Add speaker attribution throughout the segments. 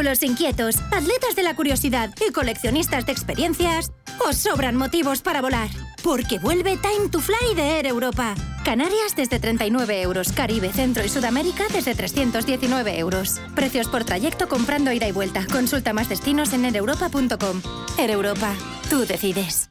Speaker 1: Culos inquietos, atletas de la curiosidad y coleccionistas de experiencias, os sobran motivos para volar. Porque vuelve Time to Fly de Air Europa. Canarias desde 39 euros, Caribe, Centro y Sudamérica desde 319 euros. Precios por trayecto comprando ida y vuelta. Consulta más destinos en aereuropa.com. Air Europa, tú decides.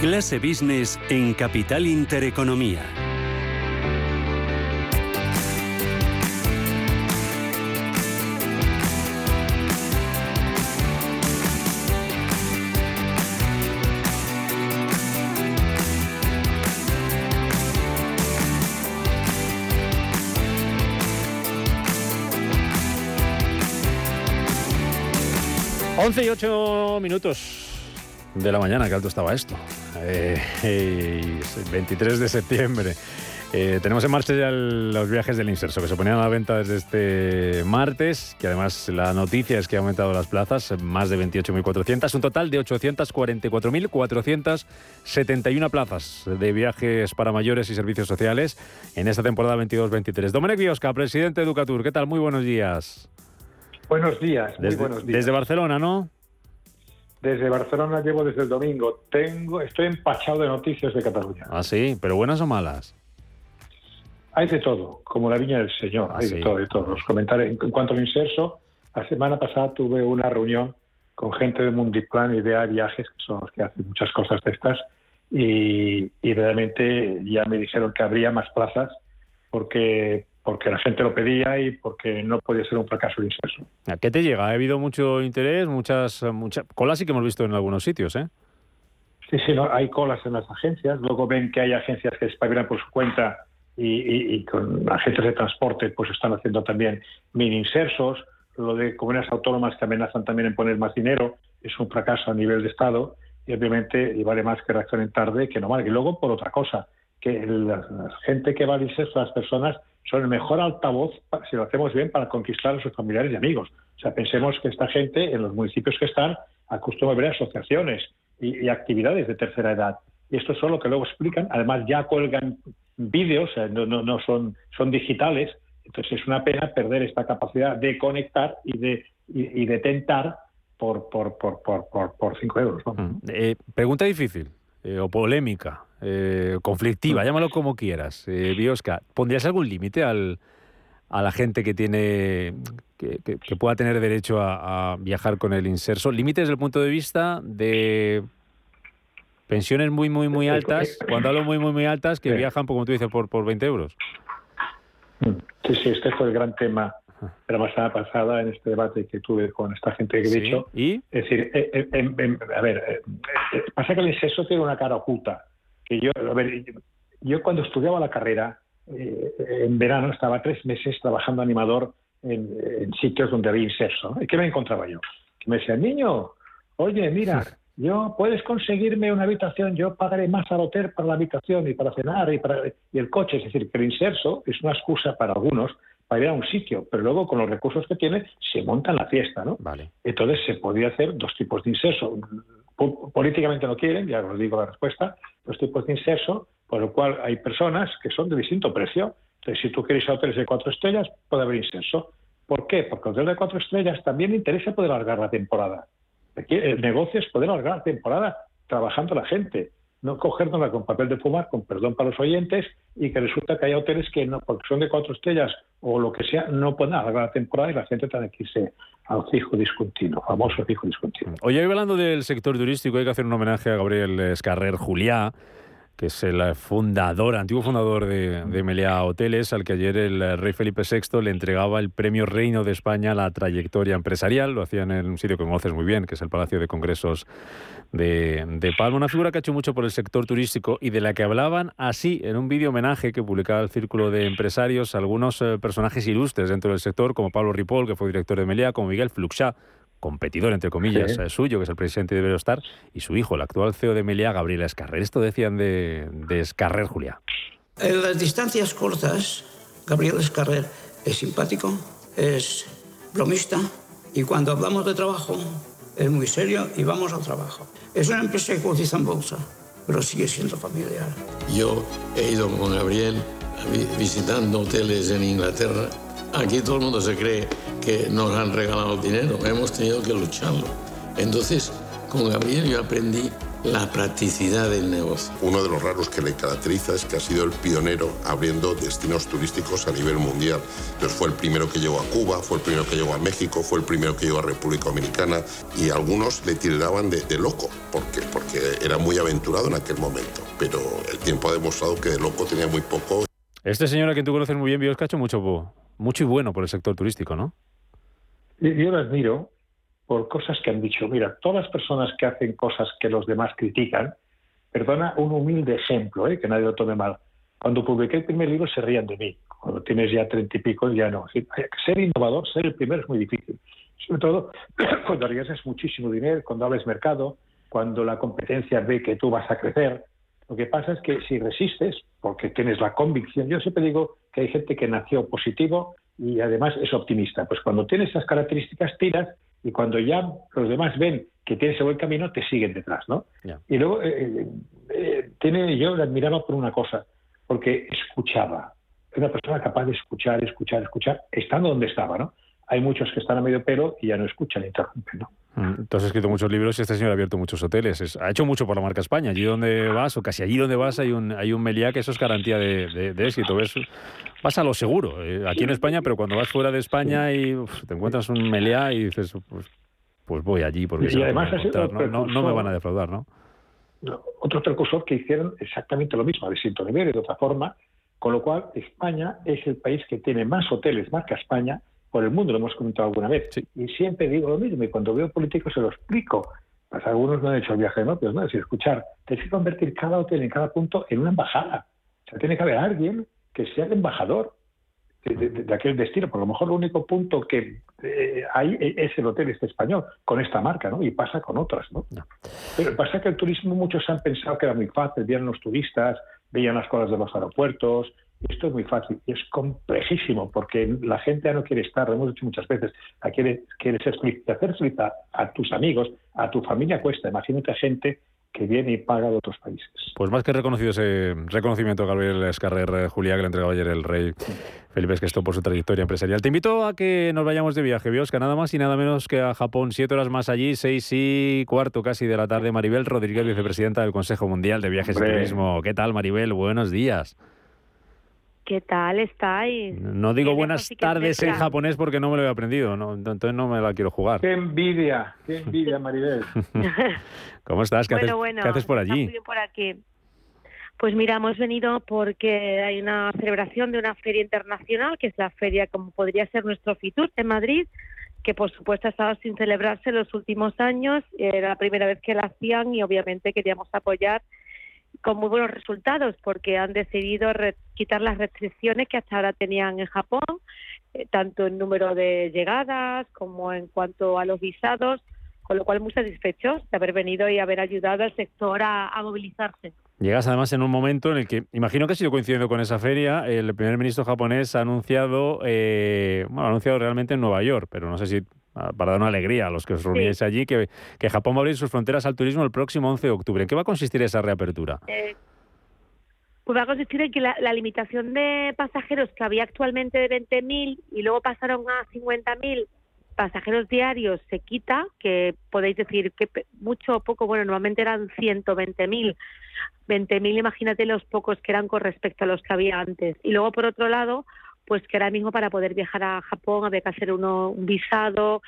Speaker 2: Clase Business en Capital Intereconomía.
Speaker 3: Once y ocho minutos de la mañana, que alto estaba esto. Eh, 23 de septiembre. Eh, tenemos en marcha ya los viajes del Inserso, que se ponían a la venta desde este martes, que además la noticia es que ha aumentado las plazas, más de 28.400, un total de 844.471 plazas de viajes para mayores y servicios sociales en esta temporada 22-23. Domenic Biosca, presidente de Educatur, ¿qué tal? Muy buenos días.
Speaker 4: Buenos días, muy buenos días.
Speaker 3: Desde Barcelona, ¿no?
Speaker 4: Desde Barcelona llevo desde el domingo. Tengo, estoy empachado de noticias de Cataluña.
Speaker 3: Ah, sí, pero buenas o malas.
Speaker 4: Hay de todo, como la viña del Señor, hay de todo, de todo. Los comentarios. En cuanto al inserso, la semana pasada tuve una reunión con gente de Mundiplan y de Viajes, que son los que hacen muchas cosas de estas, y, y realmente ya me dijeron que habría más plazas porque porque la gente lo pedía y porque no podía ser un fracaso el inserso.
Speaker 3: ¿A qué te llega? Ha habido mucho interés, muchas, muchas colas sí que hemos visto en algunos sitios, ¿eh?
Speaker 4: Sí, sí, no, hay colas en las agencias, luego ven que hay agencias que espabilan por su cuenta y, con agencias de transporte pues están haciendo también mini insersos, lo de comunidades autónomas que amenazan también en poner más dinero, es un fracaso a nivel de Estado y obviamente y vale más que reaccionen tarde que no mal. Y luego por otra cosa, que la, gente que va al inserso, las personas son el mejor altavoz, si lo hacemos bien, para conquistar a sus familiares y amigos. O sea, pensemos que esta gente, en los municipios que están, acostumbra a ver asociaciones y, actividades de tercera edad. Y esto es lo que luego explican. Además, ya cuelgan vídeos, no, no, no son, son digitales. Entonces, es una pena perder esta capacidad de conectar y de, y, de tentar por, por, por, por, por, cinco euros.
Speaker 3: Mm. Eh, pregunta difícil eh, o polémica eh, conflictiva, llámalo como quieras, eh, Biosca, ¿pondrías algún límite al, a la gente que tiene que, pueda tener derecho a, viajar con el inserso? ¿Límites desde el punto de vista de pensiones muy, muy, muy altas? Cuando hablo muy, muy, muy altas, que viajan, como tú dices, por, por 20 euros.
Speaker 4: Sí, sí, este fue el gran tema la semana pasada en este debate que tuve con esta gente que he dicho.
Speaker 3: ¿Y?
Speaker 4: Es decir, eh, eh, a ver, pasa que el inserso tiene una cara oculta que yo, a ver, yo cuando estudiaba la carrera, eh, en verano estaba tres meses trabajando animador en, sitios donde había inserso. ¿Y qué me encontraba yo? Que me decía, niño, oye, mira, yo puedes conseguirme una habitación, yo pagaré más al hotel para la habitación y para cenar y, para, y el coche. Es decir, que el inserso es una excusa para algunos para ir a un sitio, pero luego con los recursos que tiene se monta la fiesta, ¿no?
Speaker 3: Vale.
Speaker 4: Entonces se podía hacer dos tipos de inserso políticamente no quieren, ya os digo la respuesta, los tipos de inserso, por lo cual hay personas que son de distinto precio. Entonces, si tú quieres hoteles de cuatro estrellas, puede haber inserso. ¿Por qué? Porque el hotel de cuatro estrellas también interesa poder alargar la temporada. El negocio es poder alargar la temporada trabajando la gente, no cogérnosla con papel de fumar, con perdón para los oyentes, y que resulta que hay hoteles que no, porque son de cuatro estrellas o lo que sea, no pueden alargar la temporada y la gente tiene que irse al fijo discontinuo, famoso fijo discontinuo.
Speaker 3: Hoy hablando del sector turístico, hay que hacer un homenaje a Gabriel Escarrer Juliá, que es el fundador, antiguo fundador de, de Meliá Hoteles, al que ayer el rey Felipe VI le entregaba el premio Reino de España a la trayectoria empresarial. Lo hacían en un sitio que conoces muy bien, que es el Palacio de Congresos de, de Palma. Una figura que ha hecho mucho por el sector turístico y de la que hablaban así en un vídeo homenaje que publicaba el Círculo de Empresarios algunos eh, personajes ilustres dentro del sector, como Pablo Ripoll, que fue director de Meliá, como Miguel Fluxá, competidor, entre comillas, eh, suyo, que es el presidente de Iberostar, y su hijo, el actual CEO de Meliá, Gabriel Escarrer. Esto decían de, de Escarrer, Julia.
Speaker 5: En las distancias cortas, Gabriel Escarrer es simpático, es bromista, y cuando hablamos de trabajo, es muy serio y vamos al trabajo. Es una empresa que cotiza en bolsa, pero sigue siendo familiar.
Speaker 6: Yo he ido con Gabriel visitando hoteles en Inglaterra Aquí todo el mundo se cree que nos han regalado dinero, hemos tenido que lucharlo. Entonces, con Gabriel yo aprendí la practicidad del negocio.
Speaker 7: Uno de los raros que le caracteriza es que ha sido el pionero abriendo destinos turísticos a nivel mundial. Entonces fue el primero que llegó a Cuba, fue el primero que llegó a México, fue el primero que llegó a República Dominicana y algunos le tiraban de, de loco porque, porque era muy aventurado en aquel momento. Pero el tiempo ha demostrado que de loco tenía muy poco.
Speaker 3: Este señor a quien tú conoces muy bien, Biosca, ha hecho mucho y bueno por el sector turístico, ¿no?
Speaker 4: Yo lo admiro por cosas que han dicho. Mira, todas las personas que hacen cosas que los demás critican, perdona un humilde ejemplo, ¿eh? que nadie lo tome mal. Cuando publiqué el primer libro se rían de mí. Cuando tienes ya treinta y pico, ya no. Ser innovador, ser el primero es muy difícil. Sobre todo cuando arriesgas muchísimo dinero, cuando hables mercado, cuando la competencia ve que tú vas a crecer. Lo que pasa es que si resistes, porque tienes la convicción, yo siempre digo que hay gente que nació positivo y además es optimista. Pues cuando tienes esas características tiras y cuando ya los demás ven que tienes ese buen camino, te siguen detrás, ¿no? Y luego eh, eh, eh, tiene, yo le admiraba por una cosa, porque escuchaba. Era una persona capaz de escuchar, escuchar, escuchar, estando donde estaba, ¿no? Hay muchos que están a medio pelo y ya no escuchan, interrumpen, ¿no?
Speaker 3: Mm, tú has escrito muchos libros y este señor ha abierto muchos hoteles. ha hecho mucho por la marca España. Allí donde vas, o casi allí donde vas, hay un, hay un Meliá que eso es garantía de, éxito. ¿Ves? Vas a lo seguro, eh, aquí en España, pero cuando vas fuera de España y te encuentras un Meliá y dices, pues, pues voy allí porque además no, no, me van a defraudar, ¿no?
Speaker 4: Otro precursor que hicieron exactamente lo mismo, de distinto nivel, de otra forma, con lo cual España es el país que tiene más hoteles marca España por el mundo, lo hemos comentado alguna vez. Y siempre digo lo mismo, y cuando veo políticos se lo explico. Pues algunos no han hecho el viaje de notas, ¿no? Es decir, escuchar, tienes que convertir cada hotel en cada punto en una embajada. O sea, tiene que haber alguien que sea el embajador de, aquel destino. Por lo mejor, el único punto que eh, hay es el hotel este español, con esta marca, ¿no? Y pasa con otras, ¿no? Pero pasa que el turismo muchos han pensado que era muy fácil, veían los turistas, veían las colas de los aeropuertos, esto es muy fácil y es complejísimo porque la gente ya no quiere estar, lo hemos dicho muchas veces, quiere, quiere ser feliz. Hacer feliz a, tus amigos, a tu familia cuesta. Imagínate a gente que viene y paga de otros países.
Speaker 3: Pues más que reconocido ese reconocimiento Gabriel Escarrer, eh, Julia, que le entregó ayer el rey Felipe Esquesto por su trayectoria empresarial. Te invito a que nos vayamos de viaje, Biosca, nada más y nada menos que a Japón. Siete horas más allí, seis y cuarto casi de la tarde. Maribel Rodríguez, vicepresidenta del Consejo Mundial de Viajes y Turismo. ¿Qué tal, Maribel? Buenos días.
Speaker 8: ¿Qué tal estáis?
Speaker 3: No digo buenas tardes en japonés porque no me lo he aprendido, ¿no? entonces no me la quiero jugar.
Speaker 4: Qué envidia, qué envidia, Maribel.
Speaker 3: ¿Cómo estás? ¿Qué, haces, ¿qué haces por allí?
Speaker 8: por aquí. Pues mira, hemos venido porque hay una celebración de una feria internacional, que es la feria como podría ser nuestro FITUR en Madrid, que por supuesto ha estado sin celebrarse en los últimos años. Era la primera vez que la hacían y obviamente queríamos apoyar con muy buenos resultados porque han decidido quitar las restricciones que hasta ahora tenían en Japón, eh, tanto en número de llegadas como en cuanto a los visados, con lo cual muy satisfechos de haber venido y haber ayudado al sector a, movilizarse.
Speaker 3: Llegas además en un momento en el que, imagino que ha sido coincidiendo con esa feria, el primer ministro japonés ha anunciado, eh, bueno, ha anunciado realmente en Nueva York, pero no sé si para dar una alegría a los que os reuníais allí, que, que, Japón va a abrir sus fronteras al turismo el próximo 11 de octubre. ¿En qué va a consistir esa reapertura? Eh,
Speaker 8: Pues va a consistir en que la, la limitación de pasajeros que había actualmente de 20.000 y luego pasaron a 50.000 pasajeros diarios se quita, que podéis decir que mucho o poco, bueno, normalmente eran 120.000. 20.000, imagínate los pocos que eran con respecto a los que había antes. Y luego, por otro lado, pues que ahora mismo para poder viajar a Japón había que hacer uno, un visado.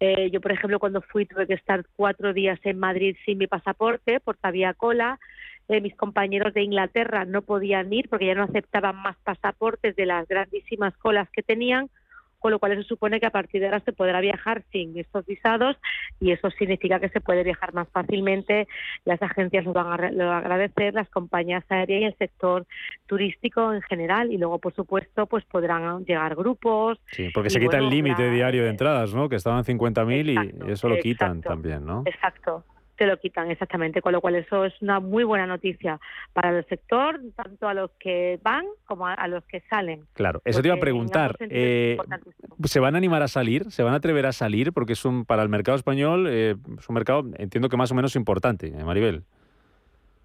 Speaker 8: Eh, yo, por ejemplo, cuando fui tuve que estar cuatro días en Madrid sin mi pasaporte porque había cola. Eh, mis compañeros de Inglaterra no podían ir porque ya no aceptaban más pasaportes de las grandísimas colas que tenían con lo cual eso supone que a partir de ahora se podrá viajar sin estos visados y eso significa que se puede viajar más fácilmente. Las agencias lo van a, re- lo van a agradecer, las compañías aéreas y el sector turístico en general y luego, por supuesto, pues podrán llegar grupos.
Speaker 3: Sí, porque se quita
Speaker 8: bueno,
Speaker 3: el límite
Speaker 8: la-
Speaker 3: diario de entradas, ¿no? Que estaban 50.000
Speaker 8: Exacto,
Speaker 3: y eso lo quitan
Speaker 8: exacto.
Speaker 3: también, ¿no?
Speaker 8: Exacto, te lo quitan exactamente, con lo cual eso es una muy buena noticia para el sector, tanto a los que van como a, a los que salen.
Speaker 3: Claro, eso te iba a preguntar. eh. ¿Se van a animar a salir? ¿Se van a atrever a salir? Porque es un, para el mercado español eh, es un mercado, entiendo que más o menos importante, eh, Maribel.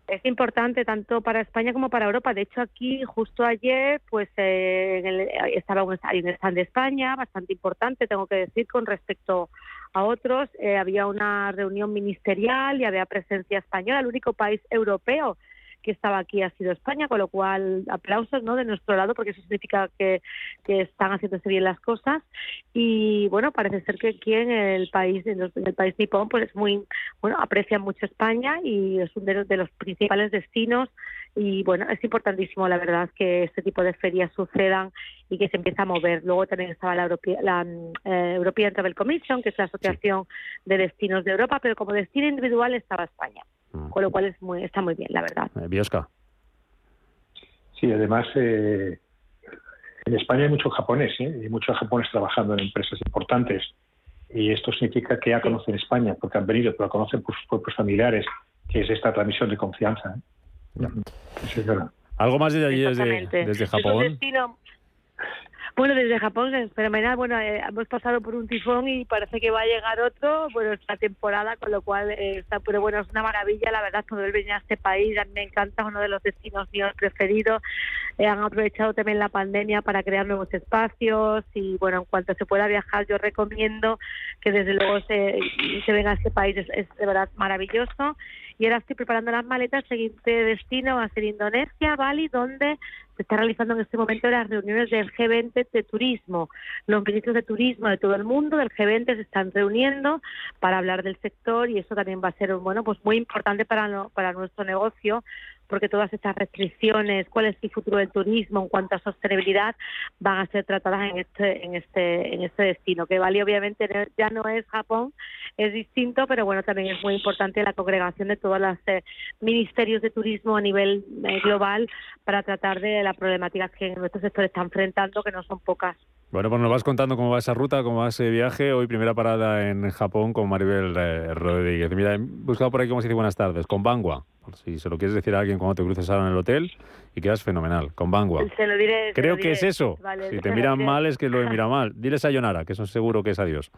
Speaker 8: Es importante tanto para España como para Europa. De hecho, aquí justo ayer, pues eh, en el- estaba un, hay un stand de España bastante importante, tengo que decir, con respecto a otros. Eh, había una reunión ministerial y había presencia española. El único país europeo que estaba aquí ha sido España, con lo cual aplausos ¿no? de nuestro lado, porque eso significa que, que están haciéndose bien las cosas. Y bueno, parece ser que aquí en el país, en, los- en el país nipón, pues es muy, bueno, aprecian mucho España y es uno de los, de los principales destinos. Y bueno, es importantísimo, la verdad, que este tipo de ferias sucedan y que se empiece a mover. Luego también estaba la, Europea- la eh, European Travel Commission, que es la asociación de destinos de Europa, pero como destino individual estaba España.
Speaker 3: Mm.
Speaker 8: Con lo cual es muy, está muy bien, la verdad.
Speaker 3: Eh, Biosca.
Speaker 4: Sí, además eh, en España hay mucho japonés, ¿eh? y muchos japoneses trabajando en empresas importantes. Y esto significa que ya conocen España, porque han venido, pero la conocen por sus propios familiares, que es esta transmisión de confianza. ¿eh? Sí, señora.
Speaker 3: ¿Algo más de allí desde,
Speaker 8: Es un
Speaker 3: Japón?
Speaker 8: destino- Bueno, desde Japón es fenomenal. Bueno, eh, hemos pasado por un tifón y parece que va a llegar otro. Bueno, esta temporada, con lo cual eh, está, pero bueno, es una maravilla, la verdad, poder venir a este país. A mí me encanta, es uno de los destinos míos preferidos. Eh, han aprovechado también la pandemia para crear nuevos espacios y bueno, en cuanto se pueda viajar, yo recomiendo que desde luego se, venga a este país. Es de verdad maravilloso. Y ahora estoy preparando las maletas. Siguiente destino va a ser Indonesia, Bali, donde se está realizando en este momento las reuniones del G20 de turismo. Los ministros de turismo de todo el mundo del G20 se están reuniendo para hablar del sector y eso también va a ser bueno pues muy importante para no- para nuestro negocio porque todas estas restricciones, cuál es el futuro del turismo en cuanto a sostenibilidad, van a ser tratadas en este en este en este destino. Que Bali obviamente ya no es Japón, es distinto, pero bueno también es muy importante la congregación de todos los eh, ministerios de turismo a nivel eh, global para tratar de las problemáticas que nuestro sector está enfrentando, que no son pocas.
Speaker 3: Bueno, pues nos vas contando cómo va esa ruta, cómo va ese viaje. Hoy primera parada en Japón con Maribel eh, Rodríguez. Mira, buscado por aquí cómo se dice buenas tardes, con Bangua. Si se lo quieres decir a alguien cuando te cruces ahora en el hotel y quedas fenomenal, con Bangua.
Speaker 8: Se lo diré.
Speaker 3: Creo
Speaker 8: lo
Speaker 3: que
Speaker 8: diré.
Speaker 3: es eso.
Speaker 8: Vale,
Speaker 3: si te miran mal es que lo mira mal. Diles a Yonara, que eso seguro que es adiós.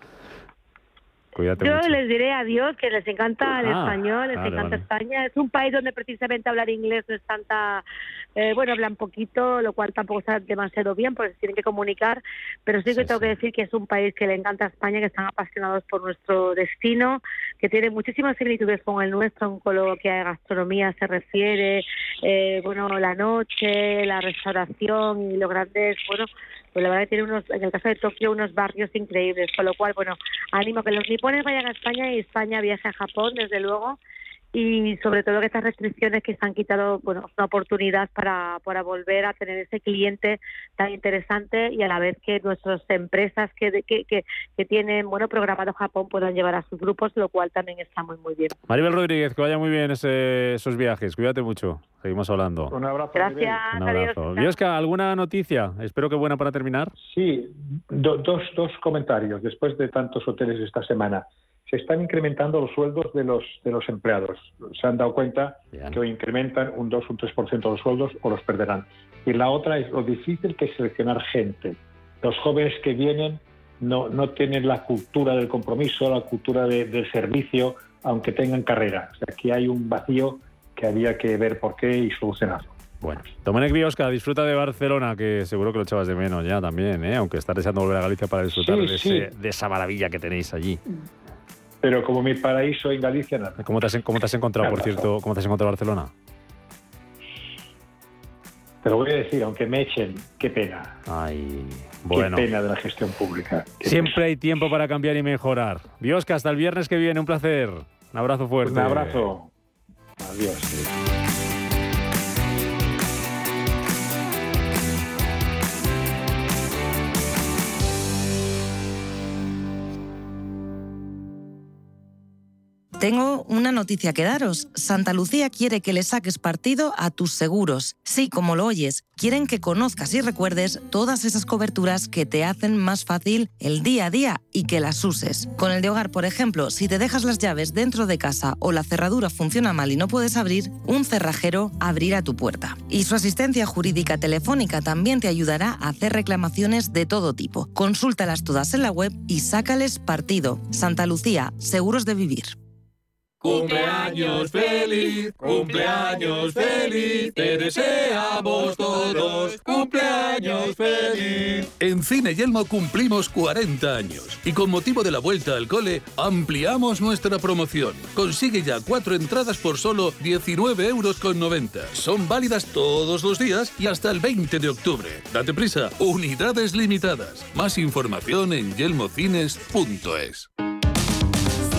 Speaker 3: Cuídate
Speaker 8: Yo
Speaker 3: mucho.
Speaker 8: les diré adiós, que les encanta el
Speaker 3: Ah,
Speaker 8: español, les
Speaker 3: vale,
Speaker 8: encanta
Speaker 3: vale.
Speaker 8: España. Es un país donde precisamente hablar inglés no es tanta, eh, bueno, hablan poquito, lo cual tampoco está demasiado bien porque se tienen que comunicar, pero sí que
Speaker 3: Sí,
Speaker 8: tengo
Speaker 3: sí.
Speaker 8: que decir que es un país que le encanta a España, que están apasionados por nuestro destino, que tiene muchísimas similitudes con el nuestro, con lo que a gastronomía se refiere, eh, bueno, la noche, la restauración y lo grandes, bueno, pues la verdad que tiene unos, en el caso de Tokio, unos barrios increíbles, con lo cual, bueno, animo a que los nipones vayan a España y España viaje a Japón, desde luego, y sobre todo que estas restricciones que se han quitado, bueno, es una oportunidad para, para volver a tener ese cliente tan interesante y a la vez que nuestras empresas que, que, que, que tienen, bueno, programado Japón puedan llevar a sus grupos, lo cual también está muy, muy bien.
Speaker 3: Maribel Rodríguez, que vaya muy bien ese- esos viajes. Cuídate mucho. Seguimos hablando.
Speaker 4: Un abrazo.
Speaker 8: Gracias,
Speaker 3: Un
Speaker 8: adiós.
Speaker 3: abrazo. ¿alguna noticia? Espero que buena para terminar.
Speaker 4: Sí, do- dos, dos comentarios después de tantos hoteles esta semana. Se están incrementando los sueldos de los, de los empleados. Se han dado cuenta
Speaker 3: Bien.
Speaker 4: que o incrementan un 2 o un 3% los sueldos o los perderán. Y la otra es lo difícil que es seleccionar gente. Los jóvenes que vienen no, no tienen la cultura del compromiso, la cultura de- del servicio, aunque tengan carrera. O sea, aquí hay un vacío que había que ver por qué y solucionarlo.
Speaker 3: Bueno, Domenech Biosca, disfruta de Barcelona, que seguro que lo echabas de menos ya también, ¿eh? aunque estás deseando volver a Galicia para disfrutar
Speaker 4: Sí,
Speaker 3: de,
Speaker 4: sí.
Speaker 3: ese- de esa maravilla que tenéis allí.
Speaker 4: Pero como mi paraíso en Galicia, nada.
Speaker 3: ¿Cómo te has, cómo te has encontrado, por cierto, cómo te has encontrado Barcelona?
Speaker 4: Te lo voy a decir, aunque me echen, qué pena.
Speaker 3: Ay, bueno.
Speaker 4: Qué pena de la gestión pública.
Speaker 3: Siempre hay tiempo para cambiar y mejorar. Biosca, hasta el viernes que viene, un placer. Un abrazo fuerte.
Speaker 4: Un abrazo. Adiós.
Speaker 9: Tengo una noticia que daros. Santa Lucía quiere que le saques partido a tus seguros. Sí, como lo oyes, quieren que conozcas y recuerdes todas esas coberturas que te hacen más fácil el día a día y que las uses. Con el de hogar, por ejemplo, si te dejas las llaves dentro de casa o la cerradura funciona mal y no puedes abrir, un cerrajero abrirá tu puerta. Y su asistencia jurídica telefónica también te ayudará a hacer reclamaciones de todo tipo. Consúltalas todas en la web y sácales partido. Santa Lucía, seguros de vivir.
Speaker 10: Cumpleaños feliz, cumpleaños feliz, te deseamos todos cumpleaños feliz.
Speaker 11: En Cine Yelmo cumplimos 40 años y con motivo de la vuelta al cole ampliamos nuestra promoción. Consigue ya cuatro entradas por solo 19 euros con 90. Son válidas todos los días y hasta el 20 de octubre. Date prisa, unidades limitadas. Más información en yelmocines.es.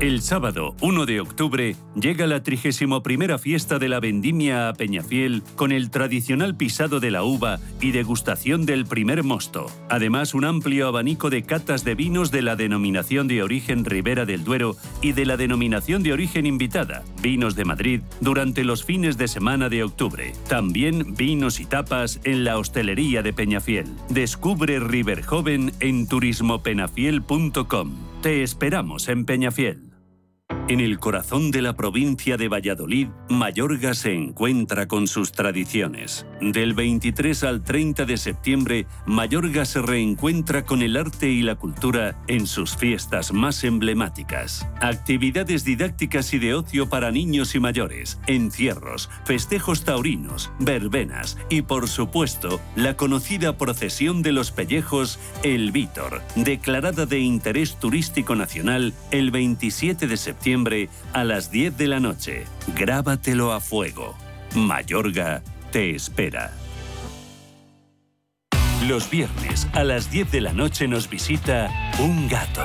Speaker 2: El sábado 1 de octubre llega la 31 fiesta de la vendimia a Peñafiel con el tradicional pisado de la uva y degustación del primer mosto. Además, un amplio abanico de catas de vinos de la denominación de origen Ribera del Duero y de la denominación de origen invitada, Vinos de Madrid, durante los fines de semana de octubre. También vinos y tapas en la hostelería de Peñafiel. Descubre River Joven en turismopenafiel.com. Te esperamos en Peñafiel. En el corazón de la provincia de Valladolid, Mayorga se encuentra con sus tradiciones. Del 23 al 30 de septiembre, Mayorga se reencuentra con el arte y la cultura en sus fiestas más emblemáticas. Actividades didácticas y de ocio para niños y mayores, encierros, festejos taurinos, verbenas y, por supuesto, la conocida procesión de los pellejos El Vítor, declarada de interés turístico nacional el 27 de septiembre a las 10 de la noche. Grábatelo a fuego. Mayorga te espera. Los viernes a las 10 de la noche nos visita un gato,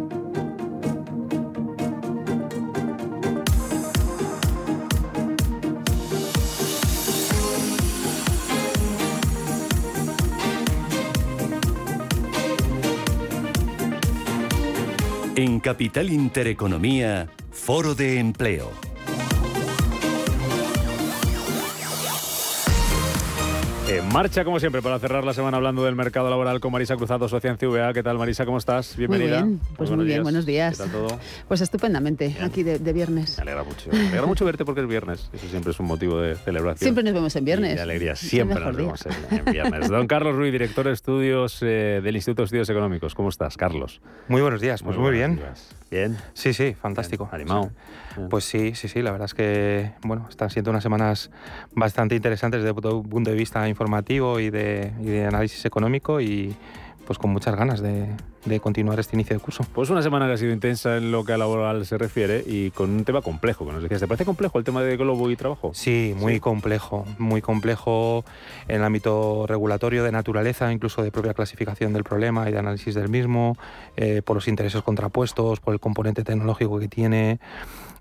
Speaker 12: En Capital Intereconomía, Foro de Empleo.
Speaker 3: En marcha, como siempre, para cerrar la semana hablando del mercado laboral con Marisa Cruzado, socia en CVA. ¿Qué tal, Marisa? ¿Cómo estás? Bienvenida.
Speaker 13: Muy bien, pues muy, bien, buenos días.
Speaker 3: ¿Qué tal todo?
Speaker 13: Pues estupendamente, aquí de, de, viernes.
Speaker 3: Me alegra mucho. Me alegra mucho verte porque es viernes. Eso siempre es un motivo de celebración.
Speaker 13: Siempre nos vemos en viernes.
Speaker 3: Y de alegría. Siempre nos vemos en, en, viernes. Don Carlos Ruiz, director de estudios eh, del Instituto de Estudios Económicos. ¿Cómo estás, Carlos?
Speaker 14: Muy buenos días, pues muy, muy bien.
Speaker 3: Días. Bien.
Speaker 14: Sí, sí, fantástico.
Speaker 3: Bien. Animado.
Speaker 14: Pues sí, sí, sí, la verdad es que, bueno, están siendo unas semanas bastante interesantes desde el punto de vista informativo informativo y de, y de análisis económico y pues con muchas ganas de, de continuar este inicio de curso.
Speaker 3: Pues una semana que ha sido intensa en lo que a laboral se refiere y con un tema complejo, que nos decías. ¿Te parece complejo el tema de globo y trabajo?
Speaker 14: Sí, muy complejo, muy complejo en el ámbito regulatorio de naturaleza, incluso de propia clasificación del problema y de análisis del mismo, eh, por los intereses contrapuestos, por el componente tecnológico que tiene.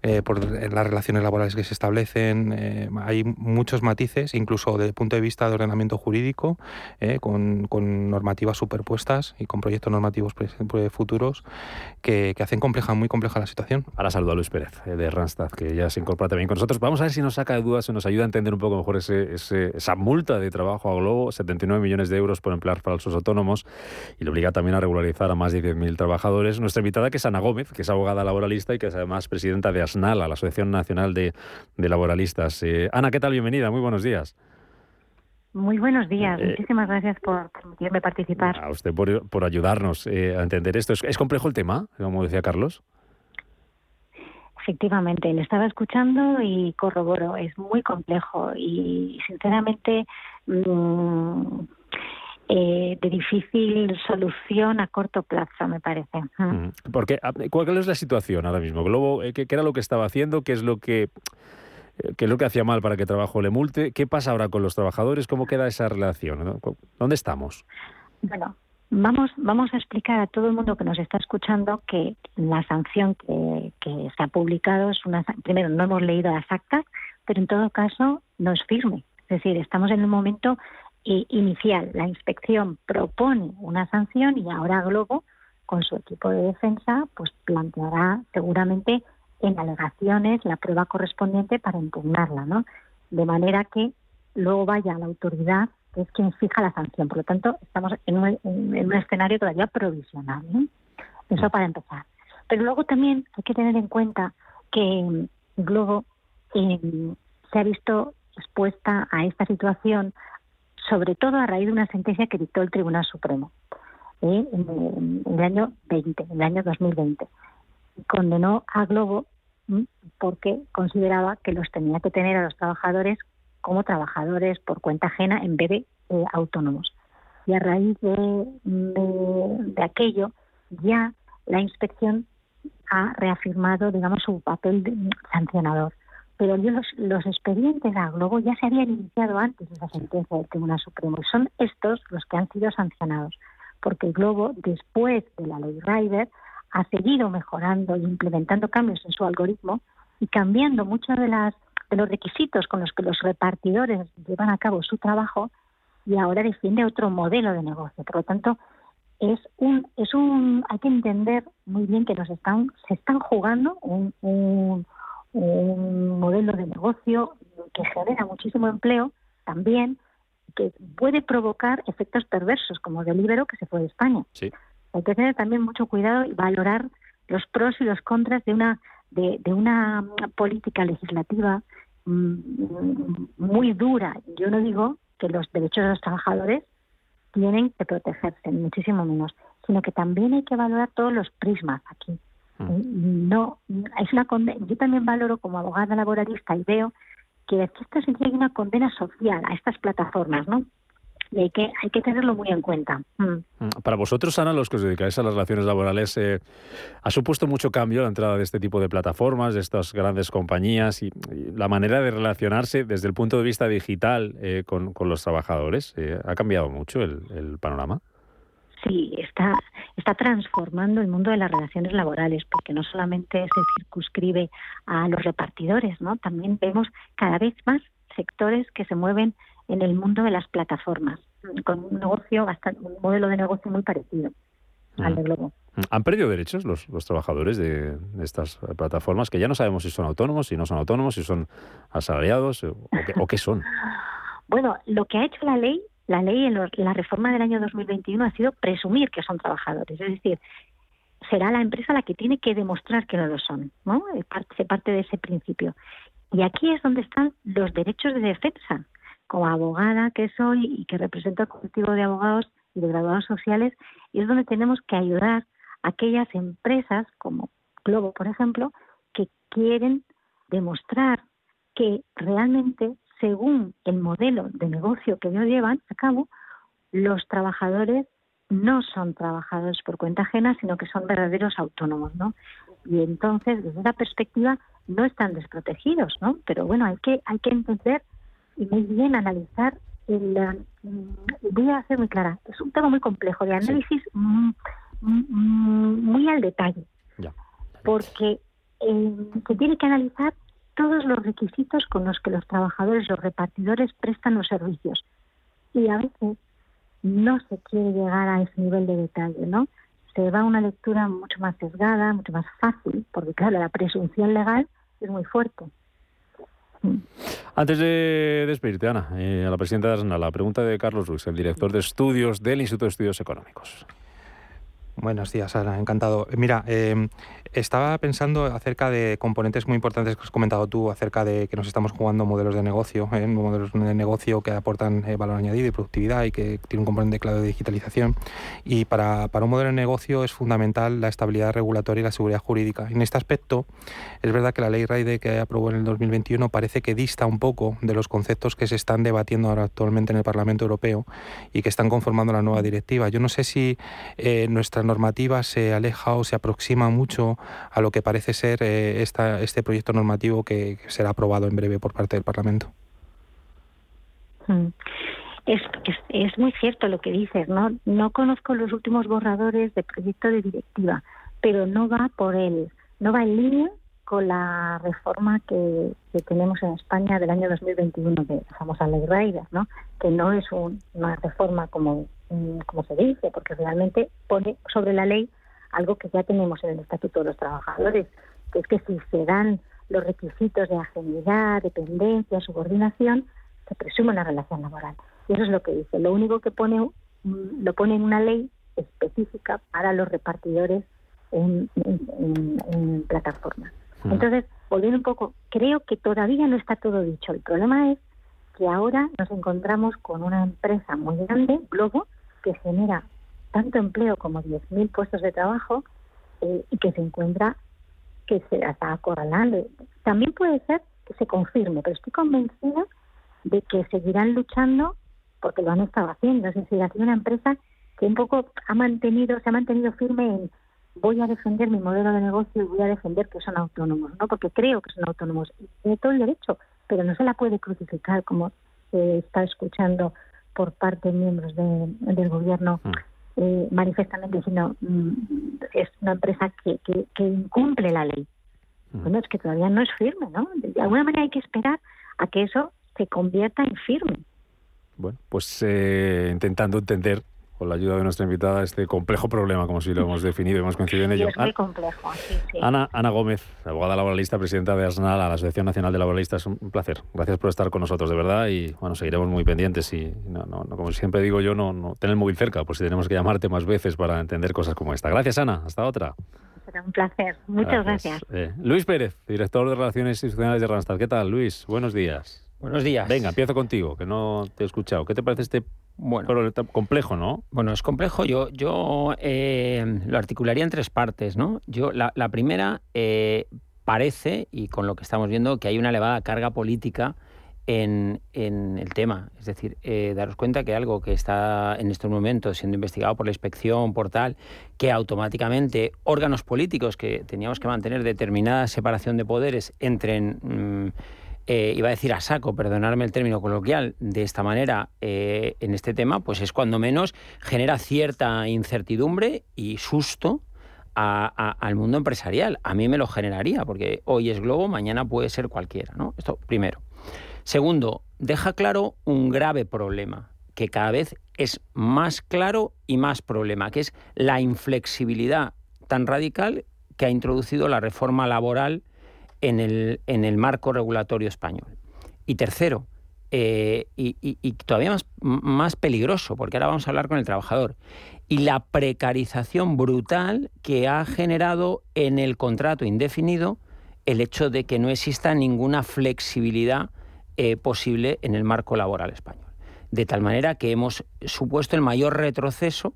Speaker 14: Eh, por las relaciones laborales que se establecen. Eh, hay muchos matices, incluso desde el punto de vista de ordenamiento jurídico, eh, con, con, normativas superpuestas y con proyectos normativos futuros que, que, hacen compleja, muy compleja la situación.
Speaker 3: Ahora saludo a Luis Pérez de Randstad, que ya se incorpora también con nosotros. Vamos a ver si nos saca de dudas, y nos ayuda a entender un poco mejor ese, ese, esa multa de trabajo a Globo, 79 millones de euros por emplear falsos autónomos, y le obliga también a regularizar a más de 10.000 trabajadores. Nuestra invitada, que es Ana Gómez, que es abogada laboralista y que es además presidenta de a la Asociación Nacional de, de Laboralistas. Eh, Ana, ¿qué tal? Bienvenida, muy buenos días.
Speaker 15: Muy buenos días, eh, muchísimas gracias por permitirme participar.
Speaker 3: A usted por, por ayudarnos eh, a entender esto. ¿Es, ¿Es, complejo el tema, como decía Carlos?
Speaker 15: Efectivamente, le estaba escuchando y corroboro, es muy complejo y sinceramente mmm, eh, de difícil solución a corto plazo, me parece.
Speaker 3: Mm. Porque, ah, ¿cuál es la situación ahora mismo? Globo, eh, ¿qué, era lo que estaba haciendo? ¿Qué es lo que eh, qué es lo que hacía mal para que trabajo le multe? ¿Qué pasa ahora con los trabajadores? ¿Cómo queda esa relación? ¿Dónde estamos?
Speaker 15: Bueno, vamos, vamos a explicar a todo el mundo que nos está escuchando que la sanción que, que se ha publicado es una... Primero, no hemos leído las actas, pero en todo caso no es firme. Es decir, estamos en un momento inicial. La inspección propone una sanción y ahora Globo, con su equipo de defensa, pues planteará seguramente en alegaciones la prueba correspondiente para impugnarla, ¿no? De manera que luego vaya a la autoridad, que es quien fija la sanción. Por lo tanto, estamos en un, en un escenario todavía provisional. Eso para empezar. Pero luego también hay que tener en cuenta que Globo eh, se ha visto expuesta a esta situación sobre todo a raíz de una sentencia que dictó el Tribunal Supremo ¿eh? en, el año 20, en el año 2020. Condenó a Globo porque consideraba que los tenía que tener a los trabajadores como trabajadores por cuenta ajena en vez de eh, autónomos. Y a raíz de, de, aquello, ya la inspección ha reafirmado, digamos, su papel sancionador pero los, los expedientes a Globo ya se habían iniciado antes de la sentencia del Tribunal Supremo y son estos los que han sido sancionados, porque Globo, después de la ley Rider, ha seguido mejorando e implementando cambios en su algoritmo y cambiando muchos de, las, de los requisitos con los que los repartidores llevan a cabo su trabajo y ahora defiende otro modelo de negocio. Por lo tanto, es un, es un, hay que entender muy bien que nos están, se están jugando un, un un modelo de negocio que genera muchísimo empleo también, que puede provocar efectos perversos, como Delibero, que se fue de España. Hay que tener también mucho cuidado y valorar los pros y los contras de una, de, de una política legislativa mm, muy dura. Yo no digo que los derechos de los trabajadores tienen que protegerse, muchísimo menos, sino que también hay que valorar todos los prismas aquí. Mm. No, es una yo también valoro como abogada laboralista y veo que esta hay una condena social a estas plataformas, ¿no? Y hay que, hay que tenerlo muy en cuenta. Mm.
Speaker 3: Mm. Para vosotros, Ana, los que os dedicáis a las relaciones laborales, eh, ¿ha supuesto mucho cambio la entrada de este tipo de plataformas, de estas grandes compañías y, la manera de relacionarse desde el punto de vista digital eh, con, los trabajadores? Eh, ¿Ha cambiado mucho el panorama?
Speaker 15: Sí, está, está transformando el mundo de las relaciones laborales, porque no solamente se circunscribe a los repartidores, ¿no? También vemos cada vez más sectores que se mueven en el mundo de las plataformas, con un negocio bastante, un modelo de negocio muy parecido al de Globo.
Speaker 3: ¿Han perdido derechos los, los trabajadores de, estas plataformas? Que ya no sabemos si son autónomos, si no son autónomos, si son asalariados o o qué son.
Speaker 15: bueno, lo que ha hecho la ley la ley en la reforma del año 2021 ha sido presumir que son trabajadores, es decir, será la empresa la que tiene que demostrar que no lo son, ¿no? Se parte de ese principio. Y aquí es donde están los derechos de defensa. Como abogada que soy y que represento al colectivo de abogados y de graduados sociales, y es donde tenemos que ayudar a aquellas empresas como Globo, por ejemplo, que quieren demostrar que realmente según el modelo de negocio que ellos llevan a cabo, los trabajadores no son trabajadores por cuenta ajena, sino que son verdaderos autónomos, ¿no? Y entonces, desde esa perspectiva, no están desprotegidos, ¿no? Pero bueno, hay que hay que entender y muy bien analizar. El, mm, voy a ser muy clara. Es un tema muy complejo de análisis mm, mm, muy al detalle, porque eh, se tiene que analizar todos los requisitos con los que los trabajadores, los repartidores prestan los servicios. Y a veces no se quiere llegar a ese nivel de detalle, ¿no? Se va a una lectura mucho más sesgada, mucho más fácil, porque claro, la presunción legal es muy fuerte.
Speaker 3: Antes de despedirte, Ana, eh, a la presidenta de Arsenal, la pregunta de Carlos Ruiz, el director de estudios del Instituto de Estudios Económicos.
Speaker 14: Buenos días, Ana, encantado. Mira, eh, estaba pensando acerca de componentes muy importantes que has comentado tú, acerca de que nos estamos jugando modelos de negocio, ¿eh? modelos de negocio que aportan eh, valor añadido y productividad y que tiene un componente claro de digitalización. Y para, para, un modelo de negocio es fundamental la estabilidad regulatoria y la seguridad jurídica. En este aspecto, es verdad que la ley RAIDE que aprobó en el 2021 parece que dista un poco de los conceptos que se están debatiendo ahora actualmente en el Parlamento Europeo y que están conformando la nueva directiva. Yo no sé si eh, nuestra normativa se aleja o se aproxima mucho a lo que parece ser eh, esta, este proyecto normativo que, será aprobado en breve por parte del Parlamento.
Speaker 15: Mm. Es, es, muy cierto lo que dices, ¿no? No conozco los últimos borradores de proyecto de directiva, pero no va por el, no va en línea con la reforma que, tenemos en España del año 2021, de la famosa ley Raider, ¿no? Que no es una reforma como, mm, como se dice, porque realmente pone sobre la ley algo que ya tenemos en el Estatuto de los Trabajadores, que es que si se dan los requisitos de afinidad, dependencia, subordinación, se presume una relación laboral. Y eso es lo que dice. Lo único que pone mm, lo pone en una ley específica para los repartidores en, plataformas. Entonces, volviendo un poco, creo que todavía no está todo dicho. El problema es que ahora nos encontramos con una empresa muy grande, Globo, que genera tanto empleo como 10.000 puestos de trabajo eh, y que se encuentra que se está acorralando. También puede ser que se confirme, pero estoy convencida de que seguirán luchando porque lo han estado haciendo. Es decir, ha sido una empresa que un poco ha mantenido, se ha mantenido firme en voy a defender mi modelo de negocio y voy a defender que son autónomos, ¿no? Porque creo que son autónomos y tiene todo el derecho, pero no se la puede crucificar como se está escuchando por parte de miembros del gobierno mm. Eh, manifestamente diciendo mm, es una empresa que, que, incumple la ley. Mm. Bueno, es que todavía no es firme, ¿no? De alguna manera hay que esperar a que eso se convierta en firme.
Speaker 3: Bueno, pues eh, intentando entender con la ayuda de nuestra invitada, este complejo problema, como si lo hemos definido y hemos coincidido en ello.
Speaker 15: es muy complejo, sí, sí.
Speaker 3: Ana, Ana Gómez, abogada laboralista, presidenta de ASNAL, a la Asociación Nacional de Laboralistas, un placer. Gracias por estar con nosotros, de verdad, y bueno, seguiremos muy pendientes y, no, no, como siempre digo yo, no, no tener el móvil cerca, por si tenemos que llamarte más veces para entender cosas como esta. Gracias, Ana. Hasta otra.
Speaker 15: Será un placer. Muchas gracias.
Speaker 3: Eh, Luis Pérez, director de Relaciones Institucionales de Randstad. ¿Qué tal, Luis? Buenos días.
Speaker 16: Buenos días.
Speaker 3: Venga, empiezo contigo, que no te he escuchado. ¿Qué te parece este bueno, complejo, ¿no?
Speaker 16: Bueno, es complejo. Yo, yo eh, lo articularía en tres partes, ¿no? Yo, la, primera, eh, parece, y con lo que estamos viendo, que hay una elevada carga política en, el tema. Es decir, eh, daros cuenta que algo que está en estos momentos siendo investigado por la inspección, por tal, que automáticamente órganos políticos que teníamos que mantener determinada separación de poderes entren... Mm, eh, iba a decir a saco, perdonarme el término coloquial, de esta manera eh, en este tema, pues es cuando menos genera cierta incertidumbre y susto al mundo empresarial. A mí me lo generaría, porque hoy es Globo, mañana puede ser cualquiera. ¿no? Esto primero. Segundo, deja claro un grave problema, que cada vez es más claro y más problema, que es la inflexibilidad tan radical que ha introducido la reforma laboral en el, en el marco regulatorio español. Y tercero, eh, y, todavía más, más peligroso, porque ahora vamos a hablar con el trabajador, y la precarización brutal que ha generado en el contrato indefinido el hecho de que no exista ninguna flexibilidad eh, posible en el marco laboral español. De tal manera que hemos supuesto el mayor retroceso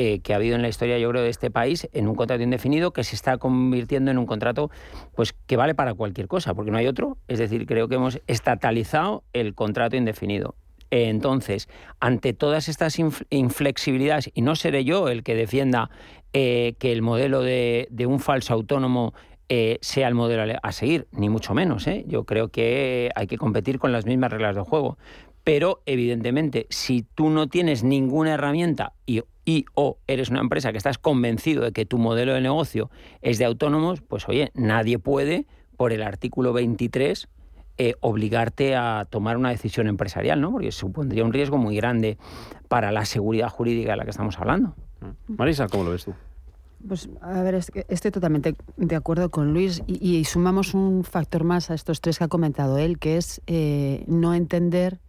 Speaker 16: eh, que ha habido en la historia, yo creo, de este país, en un contrato indefinido que se está convirtiendo en un contrato pues, que vale para cualquier cosa, porque no hay otro. Es decir, creo que hemos estatalizado el contrato indefinido. Entonces, ante todas estas inflexibilidades, y no seré yo el que defienda eh, que el modelo de, un falso autónomo eh, sea el modelo a seguir, ni mucho menos. Yo creo que hay que competir con las mismas reglas de juego. Pero, evidentemente, si tú no tienes ninguna herramienta y, o eres una empresa que estás convencido de que tu modelo de negocio es de autónomos, pues oye, nadie puede, por el artículo 23, eh, obligarte a tomar una decisión empresarial, ¿no? Porque supondría un riesgo muy grande para la seguridad jurídica de la que estamos hablando.
Speaker 3: Mm. Marisa, ¿cómo lo ves tú?
Speaker 13: Pues a ver, estoy totalmente de acuerdo con Luis y, sumamos un factor más a estos tres que ha comentado él, que es eh, no entender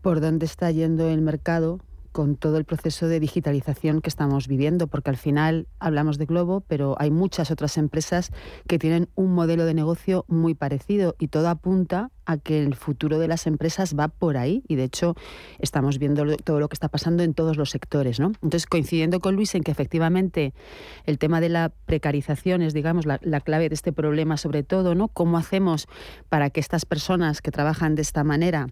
Speaker 13: por dónde está yendo el mercado con todo el proceso de digitalización que estamos viviendo, porque al final hablamos de Globo, pero hay muchas otras empresas que tienen un modelo de negocio muy parecido y todo apunta a que el futuro de las empresas va por ahí y de hecho estamos viendo todo lo que está pasando en todos los sectores, ¿no? Entonces, coincidiendo con Luis en que efectivamente el tema de la precarización es, digamos, la, la clave de este problema sobre todo, ¿no? ¿Cómo hacemos para que estas personas que trabajan de esta manera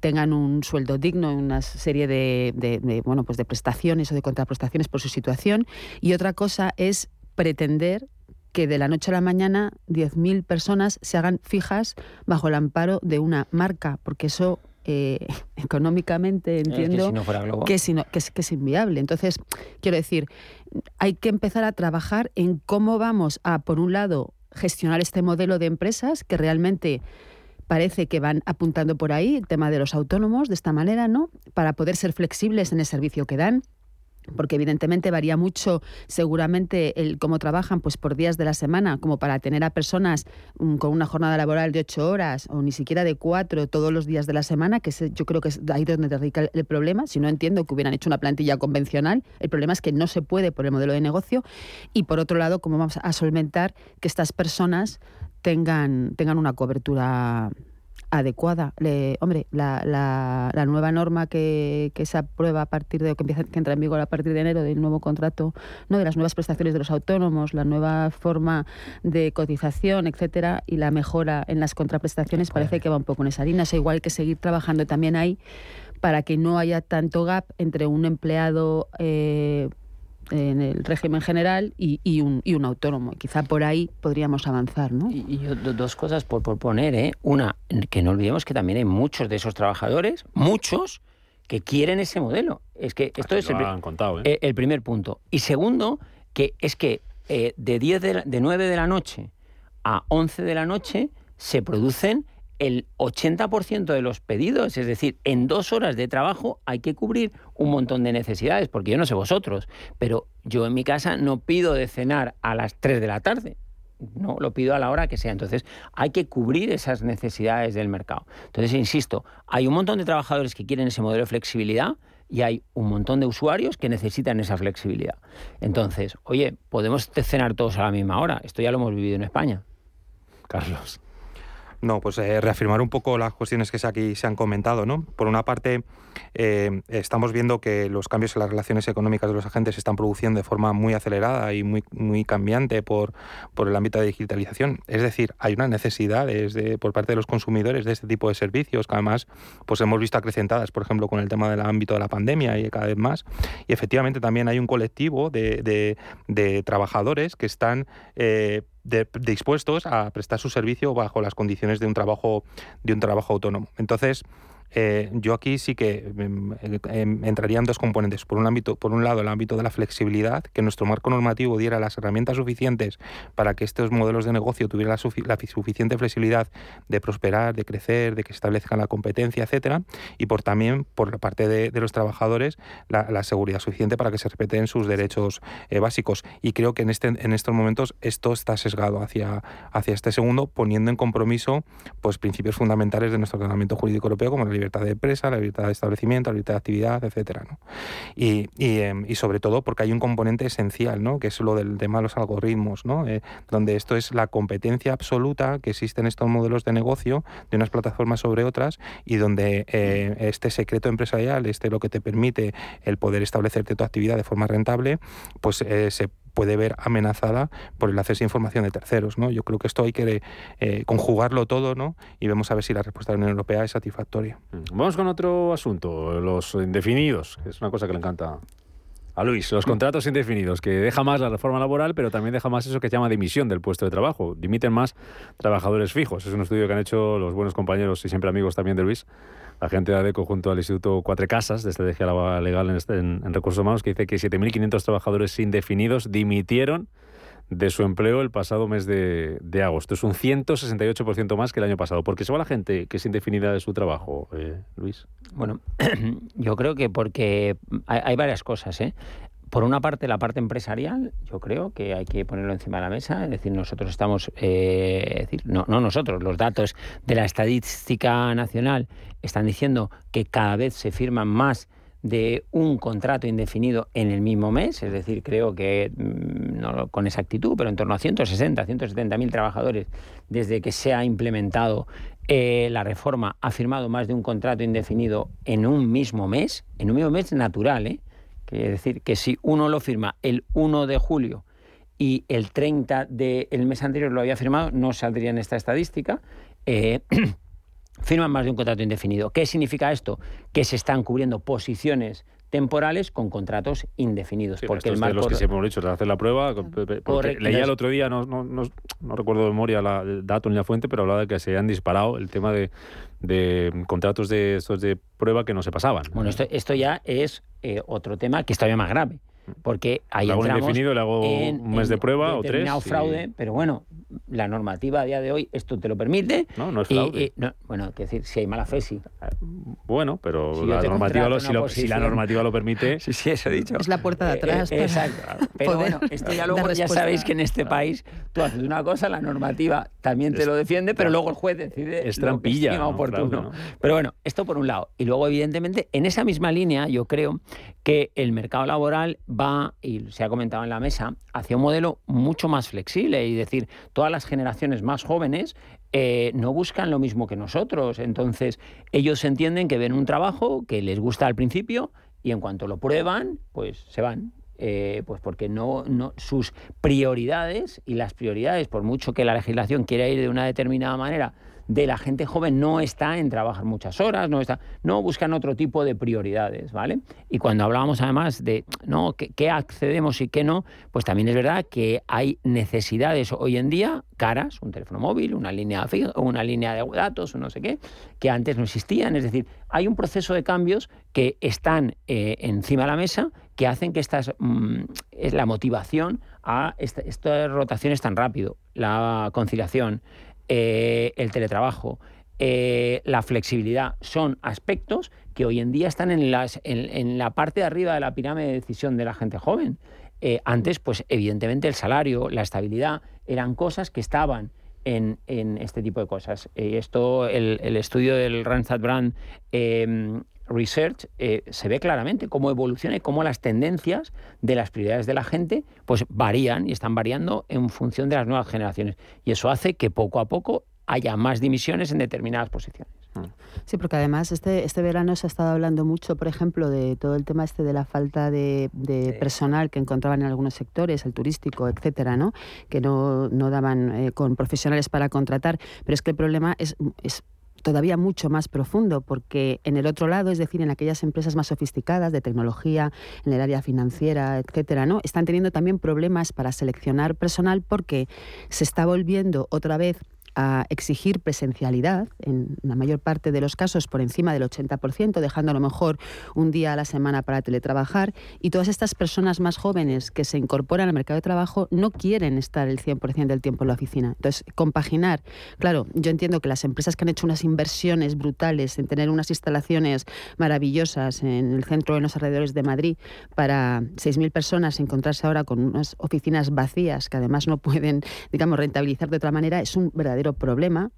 Speaker 13: tengan un sueldo digno, una serie de, bueno, pues de prestaciones o de contraprestaciones por su situación. Y otra cosa es pretender que de la noche a la mañana 10.000 personas se hagan fijas bajo el amparo de una marca, porque eso eh, económicamente entiendo que, es que, es, que es inviable. Entonces, quiero decir, hay que empezar a trabajar en cómo vamos a, por un lado, gestionar este modelo de empresas que realmente parece que van apuntando por ahí el tema de los autónomos de esta manera, ¿no? Para poder ser flexibles en el servicio que dan porque evidentemente varía mucho seguramente el cómo trabajan pues por días de la semana, como para tener a personas mm, con una jornada laboral de ocho horas o ni siquiera de cuatro todos los días de la semana, que yo creo que es ahí donde radica el problema. Si no entiendo que hubieran hecho una plantilla convencional, el problema es que no se puede por el modelo de negocio y por otro lado, cómo vamos a solventar que estas personas tengan, tengan una cobertura adecuada. hombre, la, la, nueva norma que, que, se aprueba a partir de, que, empieza, que entra en vigor a partir de enero del nuevo contrato, no de las nuevas prestaciones de los autónomos, la nueva forma de cotización, etcétera, y la mejora en las contraprestaciones parece que va un poco en esa línea. O igual que seguir trabajando también ahí para que no haya tanto gap entre un empleado eh, en el régimen general y, un, y un autónomo. Quizá por ahí podríamos avanzar, ¿no?
Speaker 16: Y, dos cosas por, poner, ¿eh? Una, que no olvidemos que también hay muchos de esos trabajadores, muchos, que quieren ese modelo. Es que esto es el,
Speaker 3: contado, ¿eh?
Speaker 16: Eh, el, primer punto. Y segundo, que es que eh, de, 10 de, de 9 de la noche a 11 de la noche se producen el 80% de los pedidos, es decir, en dos horas de trabajo hay que cubrir un montón de necesidades, porque yo no sé vosotros, pero yo en mi casa no pido de cenar a las 3 de la tarde, no lo pido a la hora que sea. Entonces, hay que cubrir esas necesidades del mercado. Entonces, insisto, hay un montón de trabajadores que quieren ese modelo de flexibilidad y hay un montón de usuarios que necesitan esa flexibilidad. Entonces, oye, podemos cenar todos a la misma hora. Esto ya lo hemos vivido en España.
Speaker 3: Carlos.
Speaker 14: No, pues eh, reafirmar un poco las cuestiones que aquí se han comentado. ¿no? Por una parte, eh, estamos viendo que los cambios en las relaciones económicas de los agentes se están produciendo de forma muy acelerada y muy, muy cambiante por, por el ámbito de digitalización. Es decir, hay una necesidad desde, por parte de los consumidores de este tipo de servicios que además pues hemos visto acrecentadas, por ejemplo, con el tema del ámbito de la pandemia y cada vez más. Y efectivamente también hay un colectivo de, de, trabajadores que están... Eh, dispuestos a prestar su servicio bajo las condiciones de un trabajo de un trabajo autónomo. Entonces, eh, yo aquí sí que em, em, entraría en dos componentes. Por un, ámbito, por un lado, el ámbito de la flexibilidad, que nuestro marco normativo diera las herramientas suficientes para que estos modelos de negocio tuvieran la, suficiente flexibilidad de prosperar, de crecer, de que establezcan la competencia, etcétera. Y por también, por la parte de, los trabajadores, la, seguridad suficiente para que se respeten sus derechos eh, básicos. Y creo que en, este, en estos momentos esto está sesgado hacia, hacia este segundo, poniendo en compromiso pues, principios fundamentales de nuestro ordenamiento jurídico europeo, como la libertad de empresa, la libertad de establecimiento, la libertad de actividad, etcétera. Y, em, y, sobre todo porque hay un componente esencial, ¿no? que es lo del tema de los algoritmos, ¿no? Eh, donde esto es la competencia absoluta que existe en estos modelos de negocio de unas plataformas sobre otras y donde eh, este secreto empresarial, este lo que te permite el poder establecerte tu actividad de forma rentable, pues eh, se puede ver amenazada por el acceso a información de terceros. ¿no? Yo creo que esto hay que eh, conjugarlo todo ¿no? y vemos a ver si la respuesta de la Unión Europea es satisfactoria.
Speaker 3: Mm. Vamos con otro asunto, los indefinidos, que es una cosa que le encanta a Luis, los contratos indefinidos, que deja más la reforma laboral, pero también deja más eso que se llama dimisión del puesto de trabajo. Dimiten más trabajadores fijos. Es un estudio que han hecho los buenos compañeros y siempre amigos también de Luis, la gente de ADECO junto al Instituto Cuatro Casas de Estrategia Legal en, este, en Recursos Humanos, que dice que 7.500 trabajadores indefinidos dimitieron de su empleo el pasado mes de, agosto. Es un 168% más que el año pasado. ¿Por qué se va la gente que es indefinida de su trabajo, eh, Luis?
Speaker 16: Bueno, yo creo que porque hay, varias cosas. ¿eh? Por una parte, la parte empresarial, yo creo que hay que ponerlo encima de la mesa. Es decir, nosotros estamos, eh, no nosotros, los datos de la estadística nacional están diciendo que cada vez se firman más de un contrato indefinido en el mismo mes, es decir, creo que mm, no con exactitud, pero en torno a 160, 170 mil trabajadores desde que se ha implementado eh, la reforma ha firmado más de un contrato indefinido en un mismo mes, en un mismo mes natural, ¿eh? Quiere decir que si uno lo firma el 1 de julio y el 30 del mes anterior lo había firmado, no saldría en esta estadística. Eh, firman más de un contrato indefinido. ¿Qué significa esto? Que se están cubriendo posiciones temporales con contratos indefinidos.
Speaker 3: porque el marco... de los que siempre hemos dicho, de hacer la prueba, porque leía el otro día, no, no, no, no recuerdo de memoria la, el dato ni la fuente, pero hablaba de que se han disparado el tema de, de contratos de estos de prueba que no se pasaban.
Speaker 16: Bueno, esto, esto ya es eh, otro tema que es todavía más grave porque ahí
Speaker 3: le
Speaker 16: hago
Speaker 3: indefinido, le hago un mes de prueba o tres.
Speaker 16: fraude, pero bueno, la normativa a día de hoy esto te lo permite.
Speaker 3: No, no es fraude.
Speaker 16: bueno, que decir, si hay mala fe, sí.
Speaker 3: Bueno, pero la normativa lo, si, la normativa lo permite.
Speaker 16: sí, sí, eso he dicho.
Speaker 13: Es la puerta de atrás.
Speaker 16: Eh, exacto. Pero bueno, esto ya luego ya sabéis que en este país tú haces una cosa, la normativa también te lo defiende, pero luego el juez decide.
Speaker 3: Es trampilla.
Speaker 16: oportuno. Pero bueno, esto por un lado. Y luego, evidentemente, en esa misma línea, yo creo que el mercado laboral va, y se ha comentado en la mesa, hacia un modelo mucho más flexible. Y decir, todas las generaciones más jóvenes eh, no buscan lo mismo que nosotros. Entonces, ellos entienden que ven un trabajo que les gusta al principio y en cuanto lo prueban, pues se van. Eh, pues porque no, no, sus prioridades y las prioridades, por mucho que la legislación quiera ir de una determinada manera, de la gente joven no está en trabajar muchas horas, no está, no buscan otro tipo de prioridades, ¿vale? Y cuando hablábamos además de no qué accedemos y qué no, pues también es verdad que hay necesidades hoy en día caras, un teléfono móvil, una línea fija, una línea de datos, no sé qué, que antes no existían. Es decir, hay un proceso de cambios que están eh, encima de la mesa que hacen que estas mm, es la motivación a estas rotaciones tan rápido, la conciliación, eh, el teletrabajo, eh, la flexibilidad, son aspectos que hoy en día están en, las, en, la parte de arriba de la pirámide de decisión de la gente joven. Eh, antes, pues evidentemente el salario, la estabilidad, eran cosas que estaban en, este tipo de cosas. esto, el, estudio del Randstad Brand em, Research se ve claramente cómo evoluciona y cómo las tendencias de las prioridades de la gente pues varían y están variando en función de las nuevas generaciones. Y eso hace que poco a poco haya más dimisiones en determinadas posiciones. Mm.
Speaker 13: Sí, porque además este, este verano se ha estado hablando mucho, por ejemplo, de todo el tema este de la falta de, personal que encontraban en algunos sectores, el turístico, etcétera, ¿no? Que no, no daban eh, con profesionales para contratar. Pero es que el problema es, es todavía mucho más profundo, porque en el otro lado, es decir, en aquellas empresas más sofisticadas de tecnología, en el área financiera, etcétera, ¿no? Están teniendo también problemas para seleccionar personal porque se está volviendo otra vez a exigir presencialidad, en la mayor parte de los casos por encima del 80%, dejando a lo mejor un día a la semana para teletrabajar, y todas estas personas más jóvenes que se incorporan al mercado de trabajo no quieren estar el 100% del tiempo en la oficina. Entonces, compaginar, claro, yo entiendo que las empresas que han hecho unas inversiones brutales en tener unas instalaciones maravillosas en el centro, en los alrededores de Madrid, para 6.000 personas encontrarse ahora con unas oficinas vacías que además no pueden, digamos, rentabilizar de otra manera, es un verdadero problema.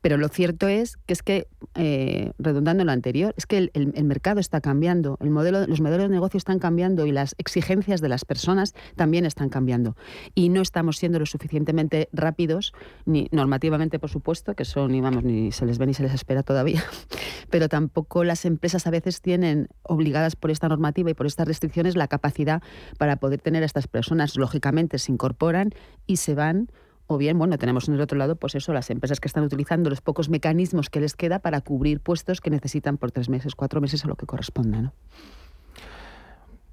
Speaker 13: Pero lo cierto es que es que, eh, redundando en lo anterior, es que el, mercado está cambiando, los modelos de negocio están cambiando y las exigencias de las personas también están cambiando. Y no estamos siendo lo suficientemente rápidos, ni normativamente, por supuesto, que son, ni vamos, ni se les ve ni se les espera todavía, pero tampoco las empresas a veces tienen obligadas por esta normativa y por estas restricciones la capacidad para poder tener a estas personas. Lógicamente se incorporan y se van bien, bueno, tenemos en el otro lado, pues eso, las empresas que están utilizando los pocos mecanismos que les queda para cubrir puestos que necesitan por tres meses, cuatro meses o lo que corresponda, ¿no?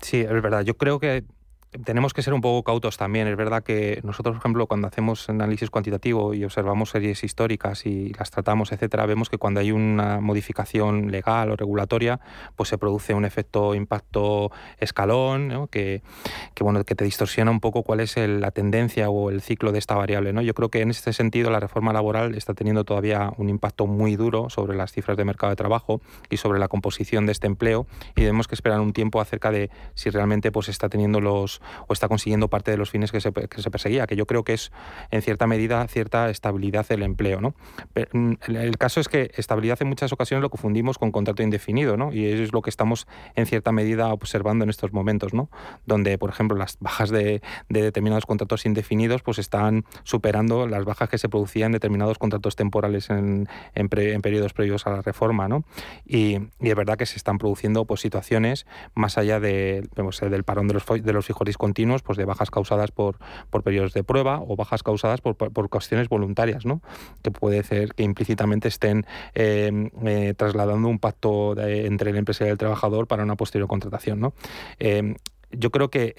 Speaker 14: Sí, es verdad. Yo creo que tenemos que ser un poco cautos también. Es verdad que nosotros, por ejemplo, cuando hacemos análisis cuantitativo y observamos series históricas y las tratamos, etcétera, vemos que cuando hay una modificación legal o regulatoria, pues se produce un efecto impacto escalón, que, bueno, que te distorsiona un poco cuál es la tendencia o el ciclo de esta variable. ¿no? Yo creo que en este sentido la reforma laboral está teniendo todavía un impacto muy duro sobre las cifras de mercado de trabajo y sobre la composición de este empleo y tenemos que esperar un tiempo acerca de si realmente pues está teniendo los o está consiguiendo parte de los fines que se, perseguía, que yo creo que es en cierta medida cierta estabilidad del empleo. ¿no? Mm, el caso es que estabilidad en muchas ocasiones lo confundimos con contrato indefinido ¿no? y eso es lo que estamos en cierta medida observando en estos momentos, ¿no? donde por ejemplo las bajas de, determinados contratos indefinidos pues están superando las bajas que se producían en determinados contratos temporales en, en, periodos previos a la reforma. ¿no? Y, y, es verdad que se están produciendo pues, situaciones más allá de, del parón de los, de los fijos continuos pues de bajas causadas por, por periodos de prueba o bajas causadas por, por, cuestiones voluntarias, ¿no? que puede ser que implícitamente estén eh, eh, trasladando un pacto entre la empresa y el trabajador para una posterior contratación. ¿no? Yo creo que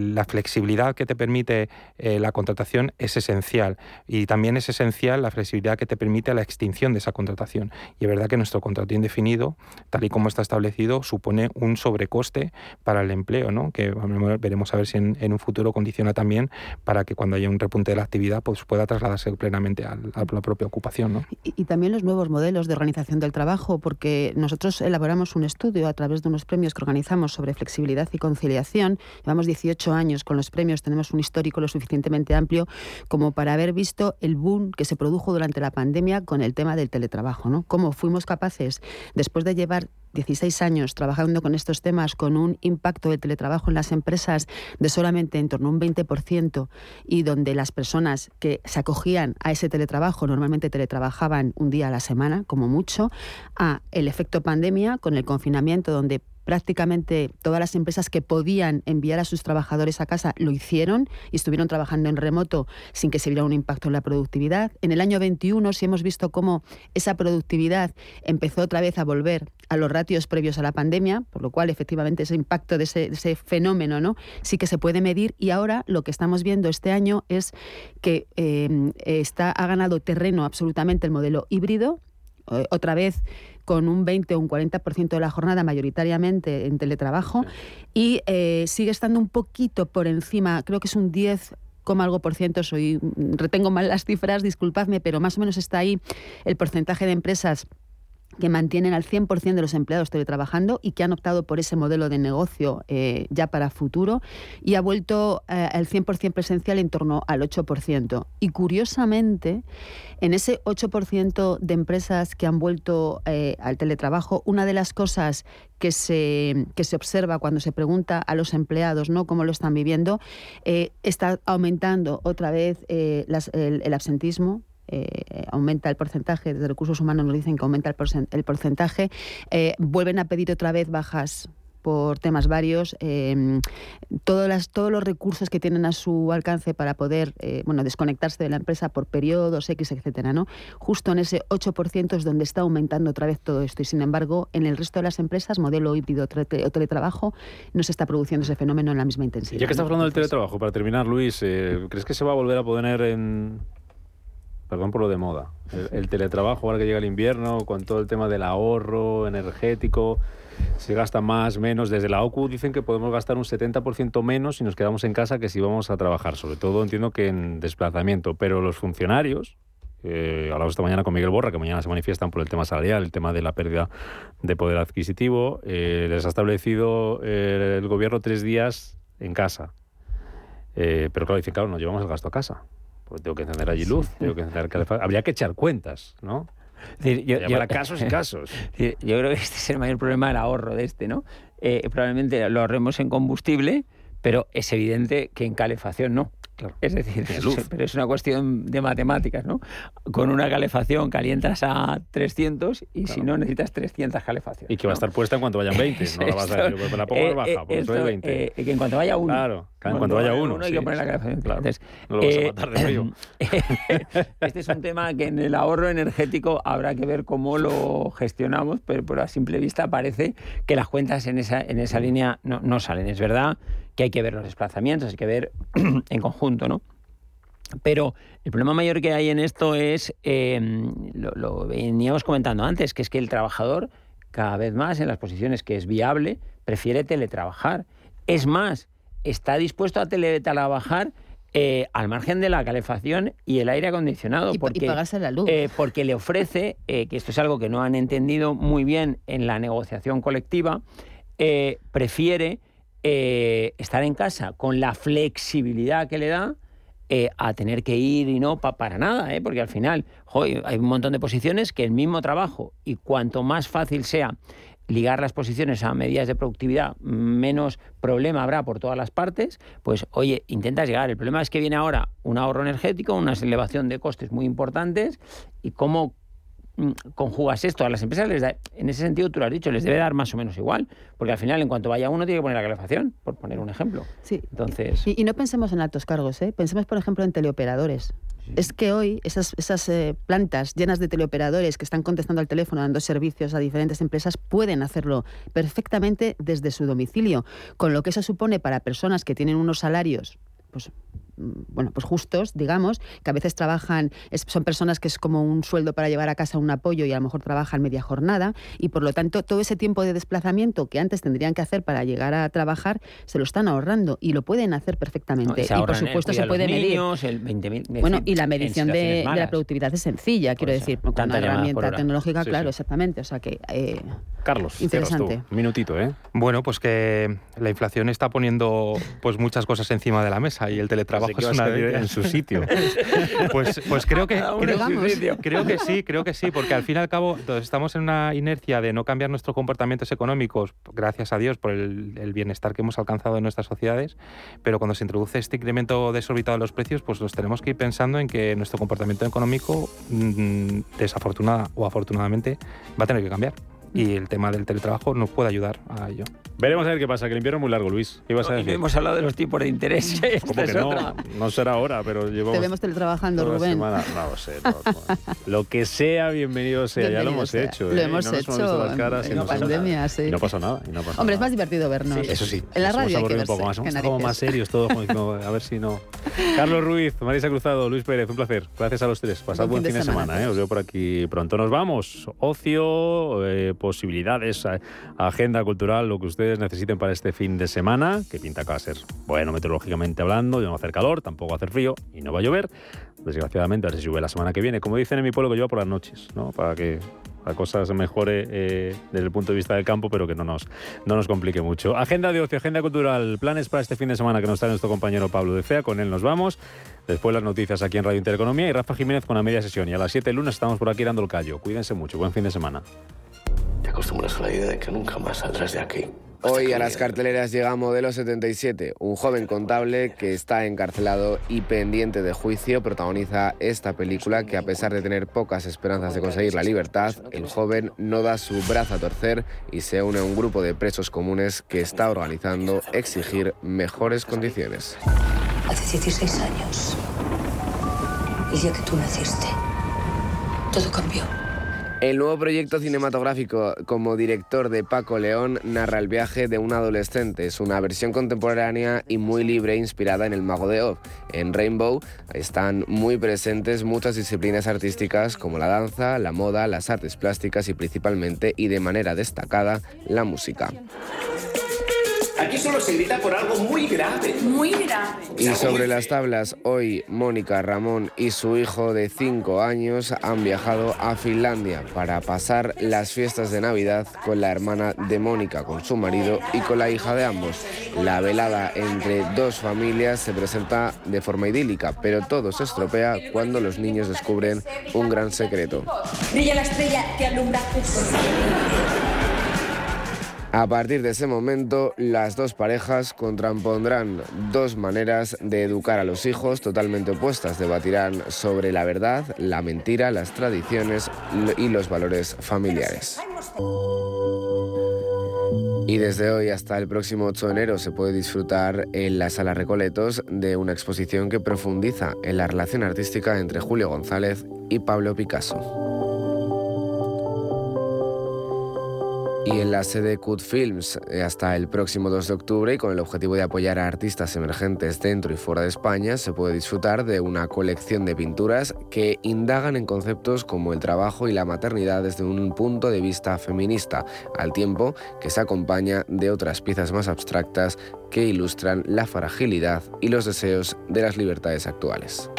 Speaker 14: la flexibilidad que te permite eh, la contratación es esencial y también es esencial la flexibilidad que te permite la extinción de esa contratación. Y es verdad que nuestro contrato indefinido, tal y como está establecido, supone un sobrecoste para el empleo, ¿no? que veremos a ver si en, un futuro condiciona también para que cuando haya un repunte de la actividad pues pueda trasladarse plenamente a, la propia ocupación. ¿no?
Speaker 13: Y también los nuevos modelos de organización del trabajo, porque nosotros elaboramos un estudio a través de unos premios que organizamos sobre flexibilidad y conciliación Llevamos 18 años con los premios, tenemos un histórico lo suficientemente amplio como para haber visto el boom que se produjo durante la pandemia con el tema del teletrabajo, ¿no? Cómo fuimos capaces, después de llevar 16 años trabajando con estos temas, con un impacto de teletrabajo en las empresas de solamente en torno a un 20% y donde las personas que se acogían a ese teletrabajo normalmente teletrabajaban un día a la semana, como mucho, a el efecto pandemia con el confinamiento donde prácticamente todas las empresas que podían enviar a sus trabajadores a casa lo hicieron y estuvieron trabajando en remoto sin que se viera un impacto en la productividad. En el año 21 sí hemos visto cómo esa productividad empezó otra vez a volver a los ratios previos a la pandemia, por lo cual efectivamente ese impacto de ese, fenómeno ¿no? sí que se puede medir y ahora lo que estamos viendo este año es que eh, está, ha ganado terreno absolutamente el modelo híbrido, otra vez con un 20 o un 40% de la jornada mayoritariamente en teletrabajo y eh, sigue estando un poquito por encima, creo que es un 10 algo por ciento, soy, retengo mal las cifras, disculpadme, pero más o menos está ahí el porcentaje de empresas que mantienen al 100% de los empleados teletrabajando y que han optado por ese modelo de negocio eh, ya para futuro y ha vuelto eh, al 100% presencial en torno al 8%. Y curiosamente, en ese 8% de empresas que han vuelto eh, al teletrabajo, una de las cosas que se, que se observa cuando se pregunta a los empleados ¿no? cómo lo están viviendo, está aumentando otra vez el absentismo, eh, aumenta el porcentaje, desde recursos humanos nos dicen que aumenta el, porcentaje, eh, vuelven a pedir otra vez bajas por temas varios, eh, todos, las, todos los recursos que tienen a su alcance para poder bueno, desconectarse de la empresa por periodos X, etcétera, ¿no? Justo en ese 8% es donde está aumentando otra vez todo esto. Y sin embargo, en el resto de las empresas, modelo híbrido o teletrabajo, no se está produciendo ese fenómeno en la misma intensidad.
Speaker 3: Ya que estamos hablando del teletrabajo, para terminar, Luis, ¿crees que se va a volver a poner en, perdón por lo de moda, el, teletrabajo ahora que llega el invierno, con todo el tema del ahorro energético, se gasta más, menos. Desde la OCU dicen que podemos gastar un 70% menos si nos quedamos en casa que si vamos a trabajar, sobre todo entiendo que en desplazamiento, pero los funcionarios, eh, hablamos esta mañana con Miguel Borra, que mañana se manifiestan por el tema salarial, el tema de la pérdida de poder adquisitivo. Eh, les ha establecido eh, el gobierno tres días en casa. Eh, pero claro, dicen, claro, nos llevamos el gasto a casa Pues tengo que encender allí luz, tengo que encender calefacción. Habría que echar cuentas, ¿no?
Speaker 16: Decir, yo,
Speaker 3: casos y casos.
Speaker 16: Decir, Yo creo que este es el mayor problema del ahorro de este, ¿no? Eh, probablemente lo ahorremos en combustible, pero es evidente que en calefacción no. Es decir,
Speaker 3: luz.
Speaker 16: pero es una cuestión de matemáticas, ¿no? Con una calefacción calientas a 300 y si no necesitas 300 calefacciones.
Speaker 3: Y que va a estar puesta en cuanto vayan 20. No la vas a decir, pues la pongo más baja, pues
Speaker 16: esto,
Speaker 3: soy 20.
Speaker 16: eh, que en cuanto vaya uno.
Speaker 3: Claro, claro, en cuanto vaya uno.
Speaker 16: hay que
Speaker 3: sí,
Speaker 16: poner la calefacción.
Speaker 3: claro.
Speaker 16: Entonces,
Speaker 3: No lo vas a
Speaker 16: eh,
Speaker 3: matar de frío.
Speaker 16: este es un tema que en el ahorro energético habrá que ver cómo lo gestionamos, pero por a simple vista parece que las cuentas en esa, en esa línea no, no salen. Es verdad que hay que ver los desplazamientos, hay que ver en conjunto, ¿no? Pero el problema mayor que hay en esto es, eh, lo, lo veníamos comentando antes, que es que el trabajador cada vez más en las posiciones que es viable prefiere teletrabajar. Es más, está dispuesto a teletrabajar eh, al margen de la calefacción y el aire acondicionado.
Speaker 13: Y y
Speaker 16: porque,
Speaker 13: pagarse la luz.
Speaker 16: eh, porque le ofrece, eh, que esto es algo que no han entendido muy bien en la negociación colectiva, prefiere eh, estar en casa con la flexibilidad que le da eh, a tener que ir y no pa- para nada, ¿eh? porque al final hay un montón de posiciones que el mismo trabajo y cuanto más fácil sea ligar las posiciones a medidas de productividad, menos problema habrá por todas las partes, pues oye, intentas llegar. El problema es que viene ahora un ahorro energético, una elevación de costes muy importantes y cómo conjugas esto a las empresas, les da, en ese sentido tú lo has dicho, les debe dar más o menos igual, porque al final en cuanto vaya uno tiene que poner la calefacción, por poner un ejemplo.
Speaker 13: Sí.
Speaker 16: Entonces,
Speaker 13: Y, y no pensemos en altos cargos, ¿eh? pensemos, por ejemplo, en teleoperadores. Es que hoy esas, esas eh, plantas llenas de teleoperadores que están contestando al teléfono, dando servicios a diferentes empresas, pueden hacerlo perfectamente desde su domicilio, con lo que eso supone para personas que tienen unos salarios pues mm, bueno, pues justos, digamos, que a veces trabajan, es- son personas que es como un sueldo para llevar a casa un apoyo y a lo mejor trabajan media jornada y por lo tanto todo ese tiempo de desplazamiento que antes tendrían que hacer para llegar a trabajar se lo están ahorrando y lo pueden hacer perfectamente. y por supuesto se
Speaker 16: de
Speaker 13: puede medir.
Speaker 16: el 20.000, es
Speaker 13: Bueno, y la medición de, la productividad es sencilla, quiero decir, con una herramienta tecnológica,
Speaker 14: Sí,
Speaker 13: claro,
Speaker 14: sí.
Speaker 13: exactamente. O sea que eh,
Speaker 3: Carlos,
Speaker 13: Interesante.
Speaker 3: tú. Minutito, ¿eh?
Speaker 14: Bueno, pues que la inflación está poniendo pues muchas cosas encima de la mesa y el teletrabajo es una de
Speaker 3: en su sitio.
Speaker 14: Pues, pues creo que creo, que sí, creo que sí, porque al fin y al cabo entonces, estamos en una inercia de no cambiar nuestros comportamientos económicos, gracias a Dios por el, el bienestar que hemos alcanzado en nuestras sociedades, pero cuando se introduce este incremento desorbitado de los precios, pues nos tenemos que ir pensando en que nuestro comportamiento económico, mm, desafortunada o afortunadamente, va a tener que cambiar. Y el tema del teletrabajo nos puede ayudar a ello.
Speaker 3: Veremos a ver qué pasa, que el invierno es muy largo, Luis. ¿Qué ibas
Speaker 16: No,
Speaker 3: decir?
Speaker 16: hemos hablado de los tipos de interés.
Speaker 3: ¿Cómo que
Speaker 16: es
Speaker 3: no?
Speaker 16: otra.
Speaker 3: No será ahora, pero llevamos
Speaker 13: te vemos teletrabajando, Rubén.
Speaker 3: semana. No lo sé. no, lo que sea, bienvenido sea. ya lo hemos
Speaker 13: sea.
Speaker 3: hecho.
Speaker 13: Lo
Speaker 3: ¿eh?
Speaker 13: Hemos
Speaker 3: no nos
Speaker 13: hecho
Speaker 3: visto las caras
Speaker 13: en
Speaker 3: y no
Speaker 13: la
Speaker 3: pasa nada.
Speaker 13: pandemia, sí.
Speaker 3: Y no pasa nada. y no pasa
Speaker 13: Hombre, es más divertido vernos.
Speaker 3: Eso sí.
Speaker 13: En la radio hay
Speaker 3: hemos
Speaker 13: que verse.
Speaker 3: un poco más. Hemos como más serios todos, como diciendo, a ver si no. Carlos Ruiz, Marisa Cruzado, Luis Pérez, un placer. Gracias a los tres. Pasad buen fin de semana. ¿eh? Os veo por aquí pronto. Nos vamos. Ocio, eh, posibilidades, a- agenda cultural, lo que ustedes necesiten para este fin de semana, que pinta que va a ser bueno meteorológicamente hablando, y no va a hacer calor, tampoco va a hacer frío y no va a llover. Desgraciadamente, a ver si llueve la semana que viene. Como dicen en mi pueblo, que llueva por las noches, ¿no? Para que la cosa se mejore eh, desde el punto de vista del campo, pero que no nos, no nos complique mucho. Agenda de ocio, agenda cultural, planes para este fin de semana que nos trae nuestro compañero Pablo de Fea. Con él nos vamos. Después las noticias aquí en Radio Intereconomía y Rafa Jiménez con la media sesión. Y a las 7 del lunes estamos por aquí dando el callo. Cuídense mucho. Buen fin de semana.
Speaker 17: Te acostumbras a la idea de que nunca más saldrás de aquí.
Speaker 18: Hoy a las carteleras llega Modelo 77, un joven contable que está encarcelado y pendiente de juicio, protagoniza esta película que a pesar de tener pocas esperanzas de conseguir la libertad, el joven no da su brazo a torcer y se une a un grupo de presos comunes que está organizando exigir mejores condiciones.
Speaker 19: Hace 16 años, el día que tú naciste, todo cambió.
Speaker 18: El nuevo proyecto cinematográfico como director de Paco León narra el viaje de un adolescente. Es una versión contemporánea y muy libre inspirada en El Mago de Oz. En Rainbow están muy presentes muchas disciplinas artísticas como la danza, la moda, las artes plásticas y principalmente y de manera destacada la música.
Speaker 20: Aquí solo se grita por algo muy grave.
Speaker 21: Muy grave.
Speaker 18: Y sobre las tablas, hoy Mónica, Ramón y su hijo de 5 años han viajado a Finlandia para pasar las fiestas de Navidad con la hermana de Mónica, con su marido y con la hija de ambos. La velada entre dos familias se presenta de forma idílica, pero todo se estropea cuando los niños descubren un gran secreto.
Speaker 21: Brilla la estrella que alumbra
Speaker 18: A partir de ese momento, las dos parejas contrapondrán dos maneras de educar a los hijos totalmente opuestas. Debatirán sobre la verdad, la mentira, las tradiciones y los valores familiares. Y desde hoy hasta el próximo 8 de enero se puede disfrutar en la Sala Recoletos de una exposición que profundiza en la relación artística entre Julio González y Pablo Picasso. Y en la sede Cut Films eh, hasta el próximo 2 de octubre y con el objetivo de apoyar a artistas emergentes dentro y fuera de España se puede disfrutar de una colección de pinturas que indagan en conceptos como el trabajo y la maternidad desde un punto de vista feminista, al tiempo que se acompaña de otras piezas más abstractas que ilustran la fragilidad y los deseos de las libertades actuales.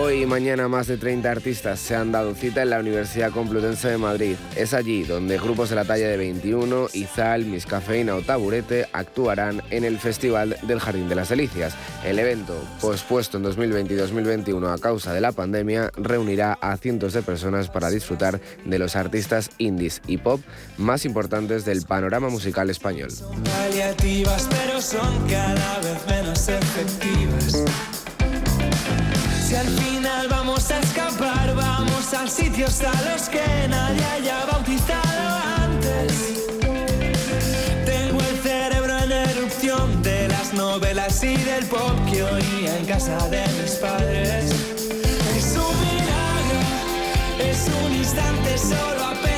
Speaker 18: Hoy y mañana más de 30 artistas se han dado cita en la Universidad Complutense de Madrid. Es allí donde grupos de la talla de 21, Izal, Miscafeína o Taburete actuarán en el Festival del Jardín de las Delicias. El evento, pospuesto en 2020 y 2021 a causa de la pandemia, reunirá a cientos de personas para disfrutar de los artistas indies y pop más importantes del panorama musical español.
Speaker 22: Si al final vamos a escapar, vamos a sitios a los que nadie haya bautizado antes. Tengo el cerebro en erupción de las novelas y del pop que oía en casa de mis padres. Es un milagro, es un instante solo apenas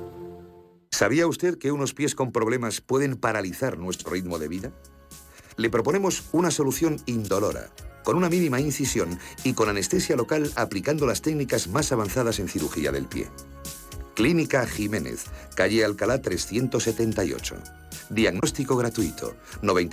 Speaker 23: ¿Sabía usted que unos pies con problemas pueden paralizar nuestro ritmo de vida? Le proponemos una solución indolora, con una mínima incisión y con anestesia local aplicando las técnicas más avanzadas en cirugía del pie. Clínica Jiménez, calle Alcalá 378. Diagnóstico gratuito, 90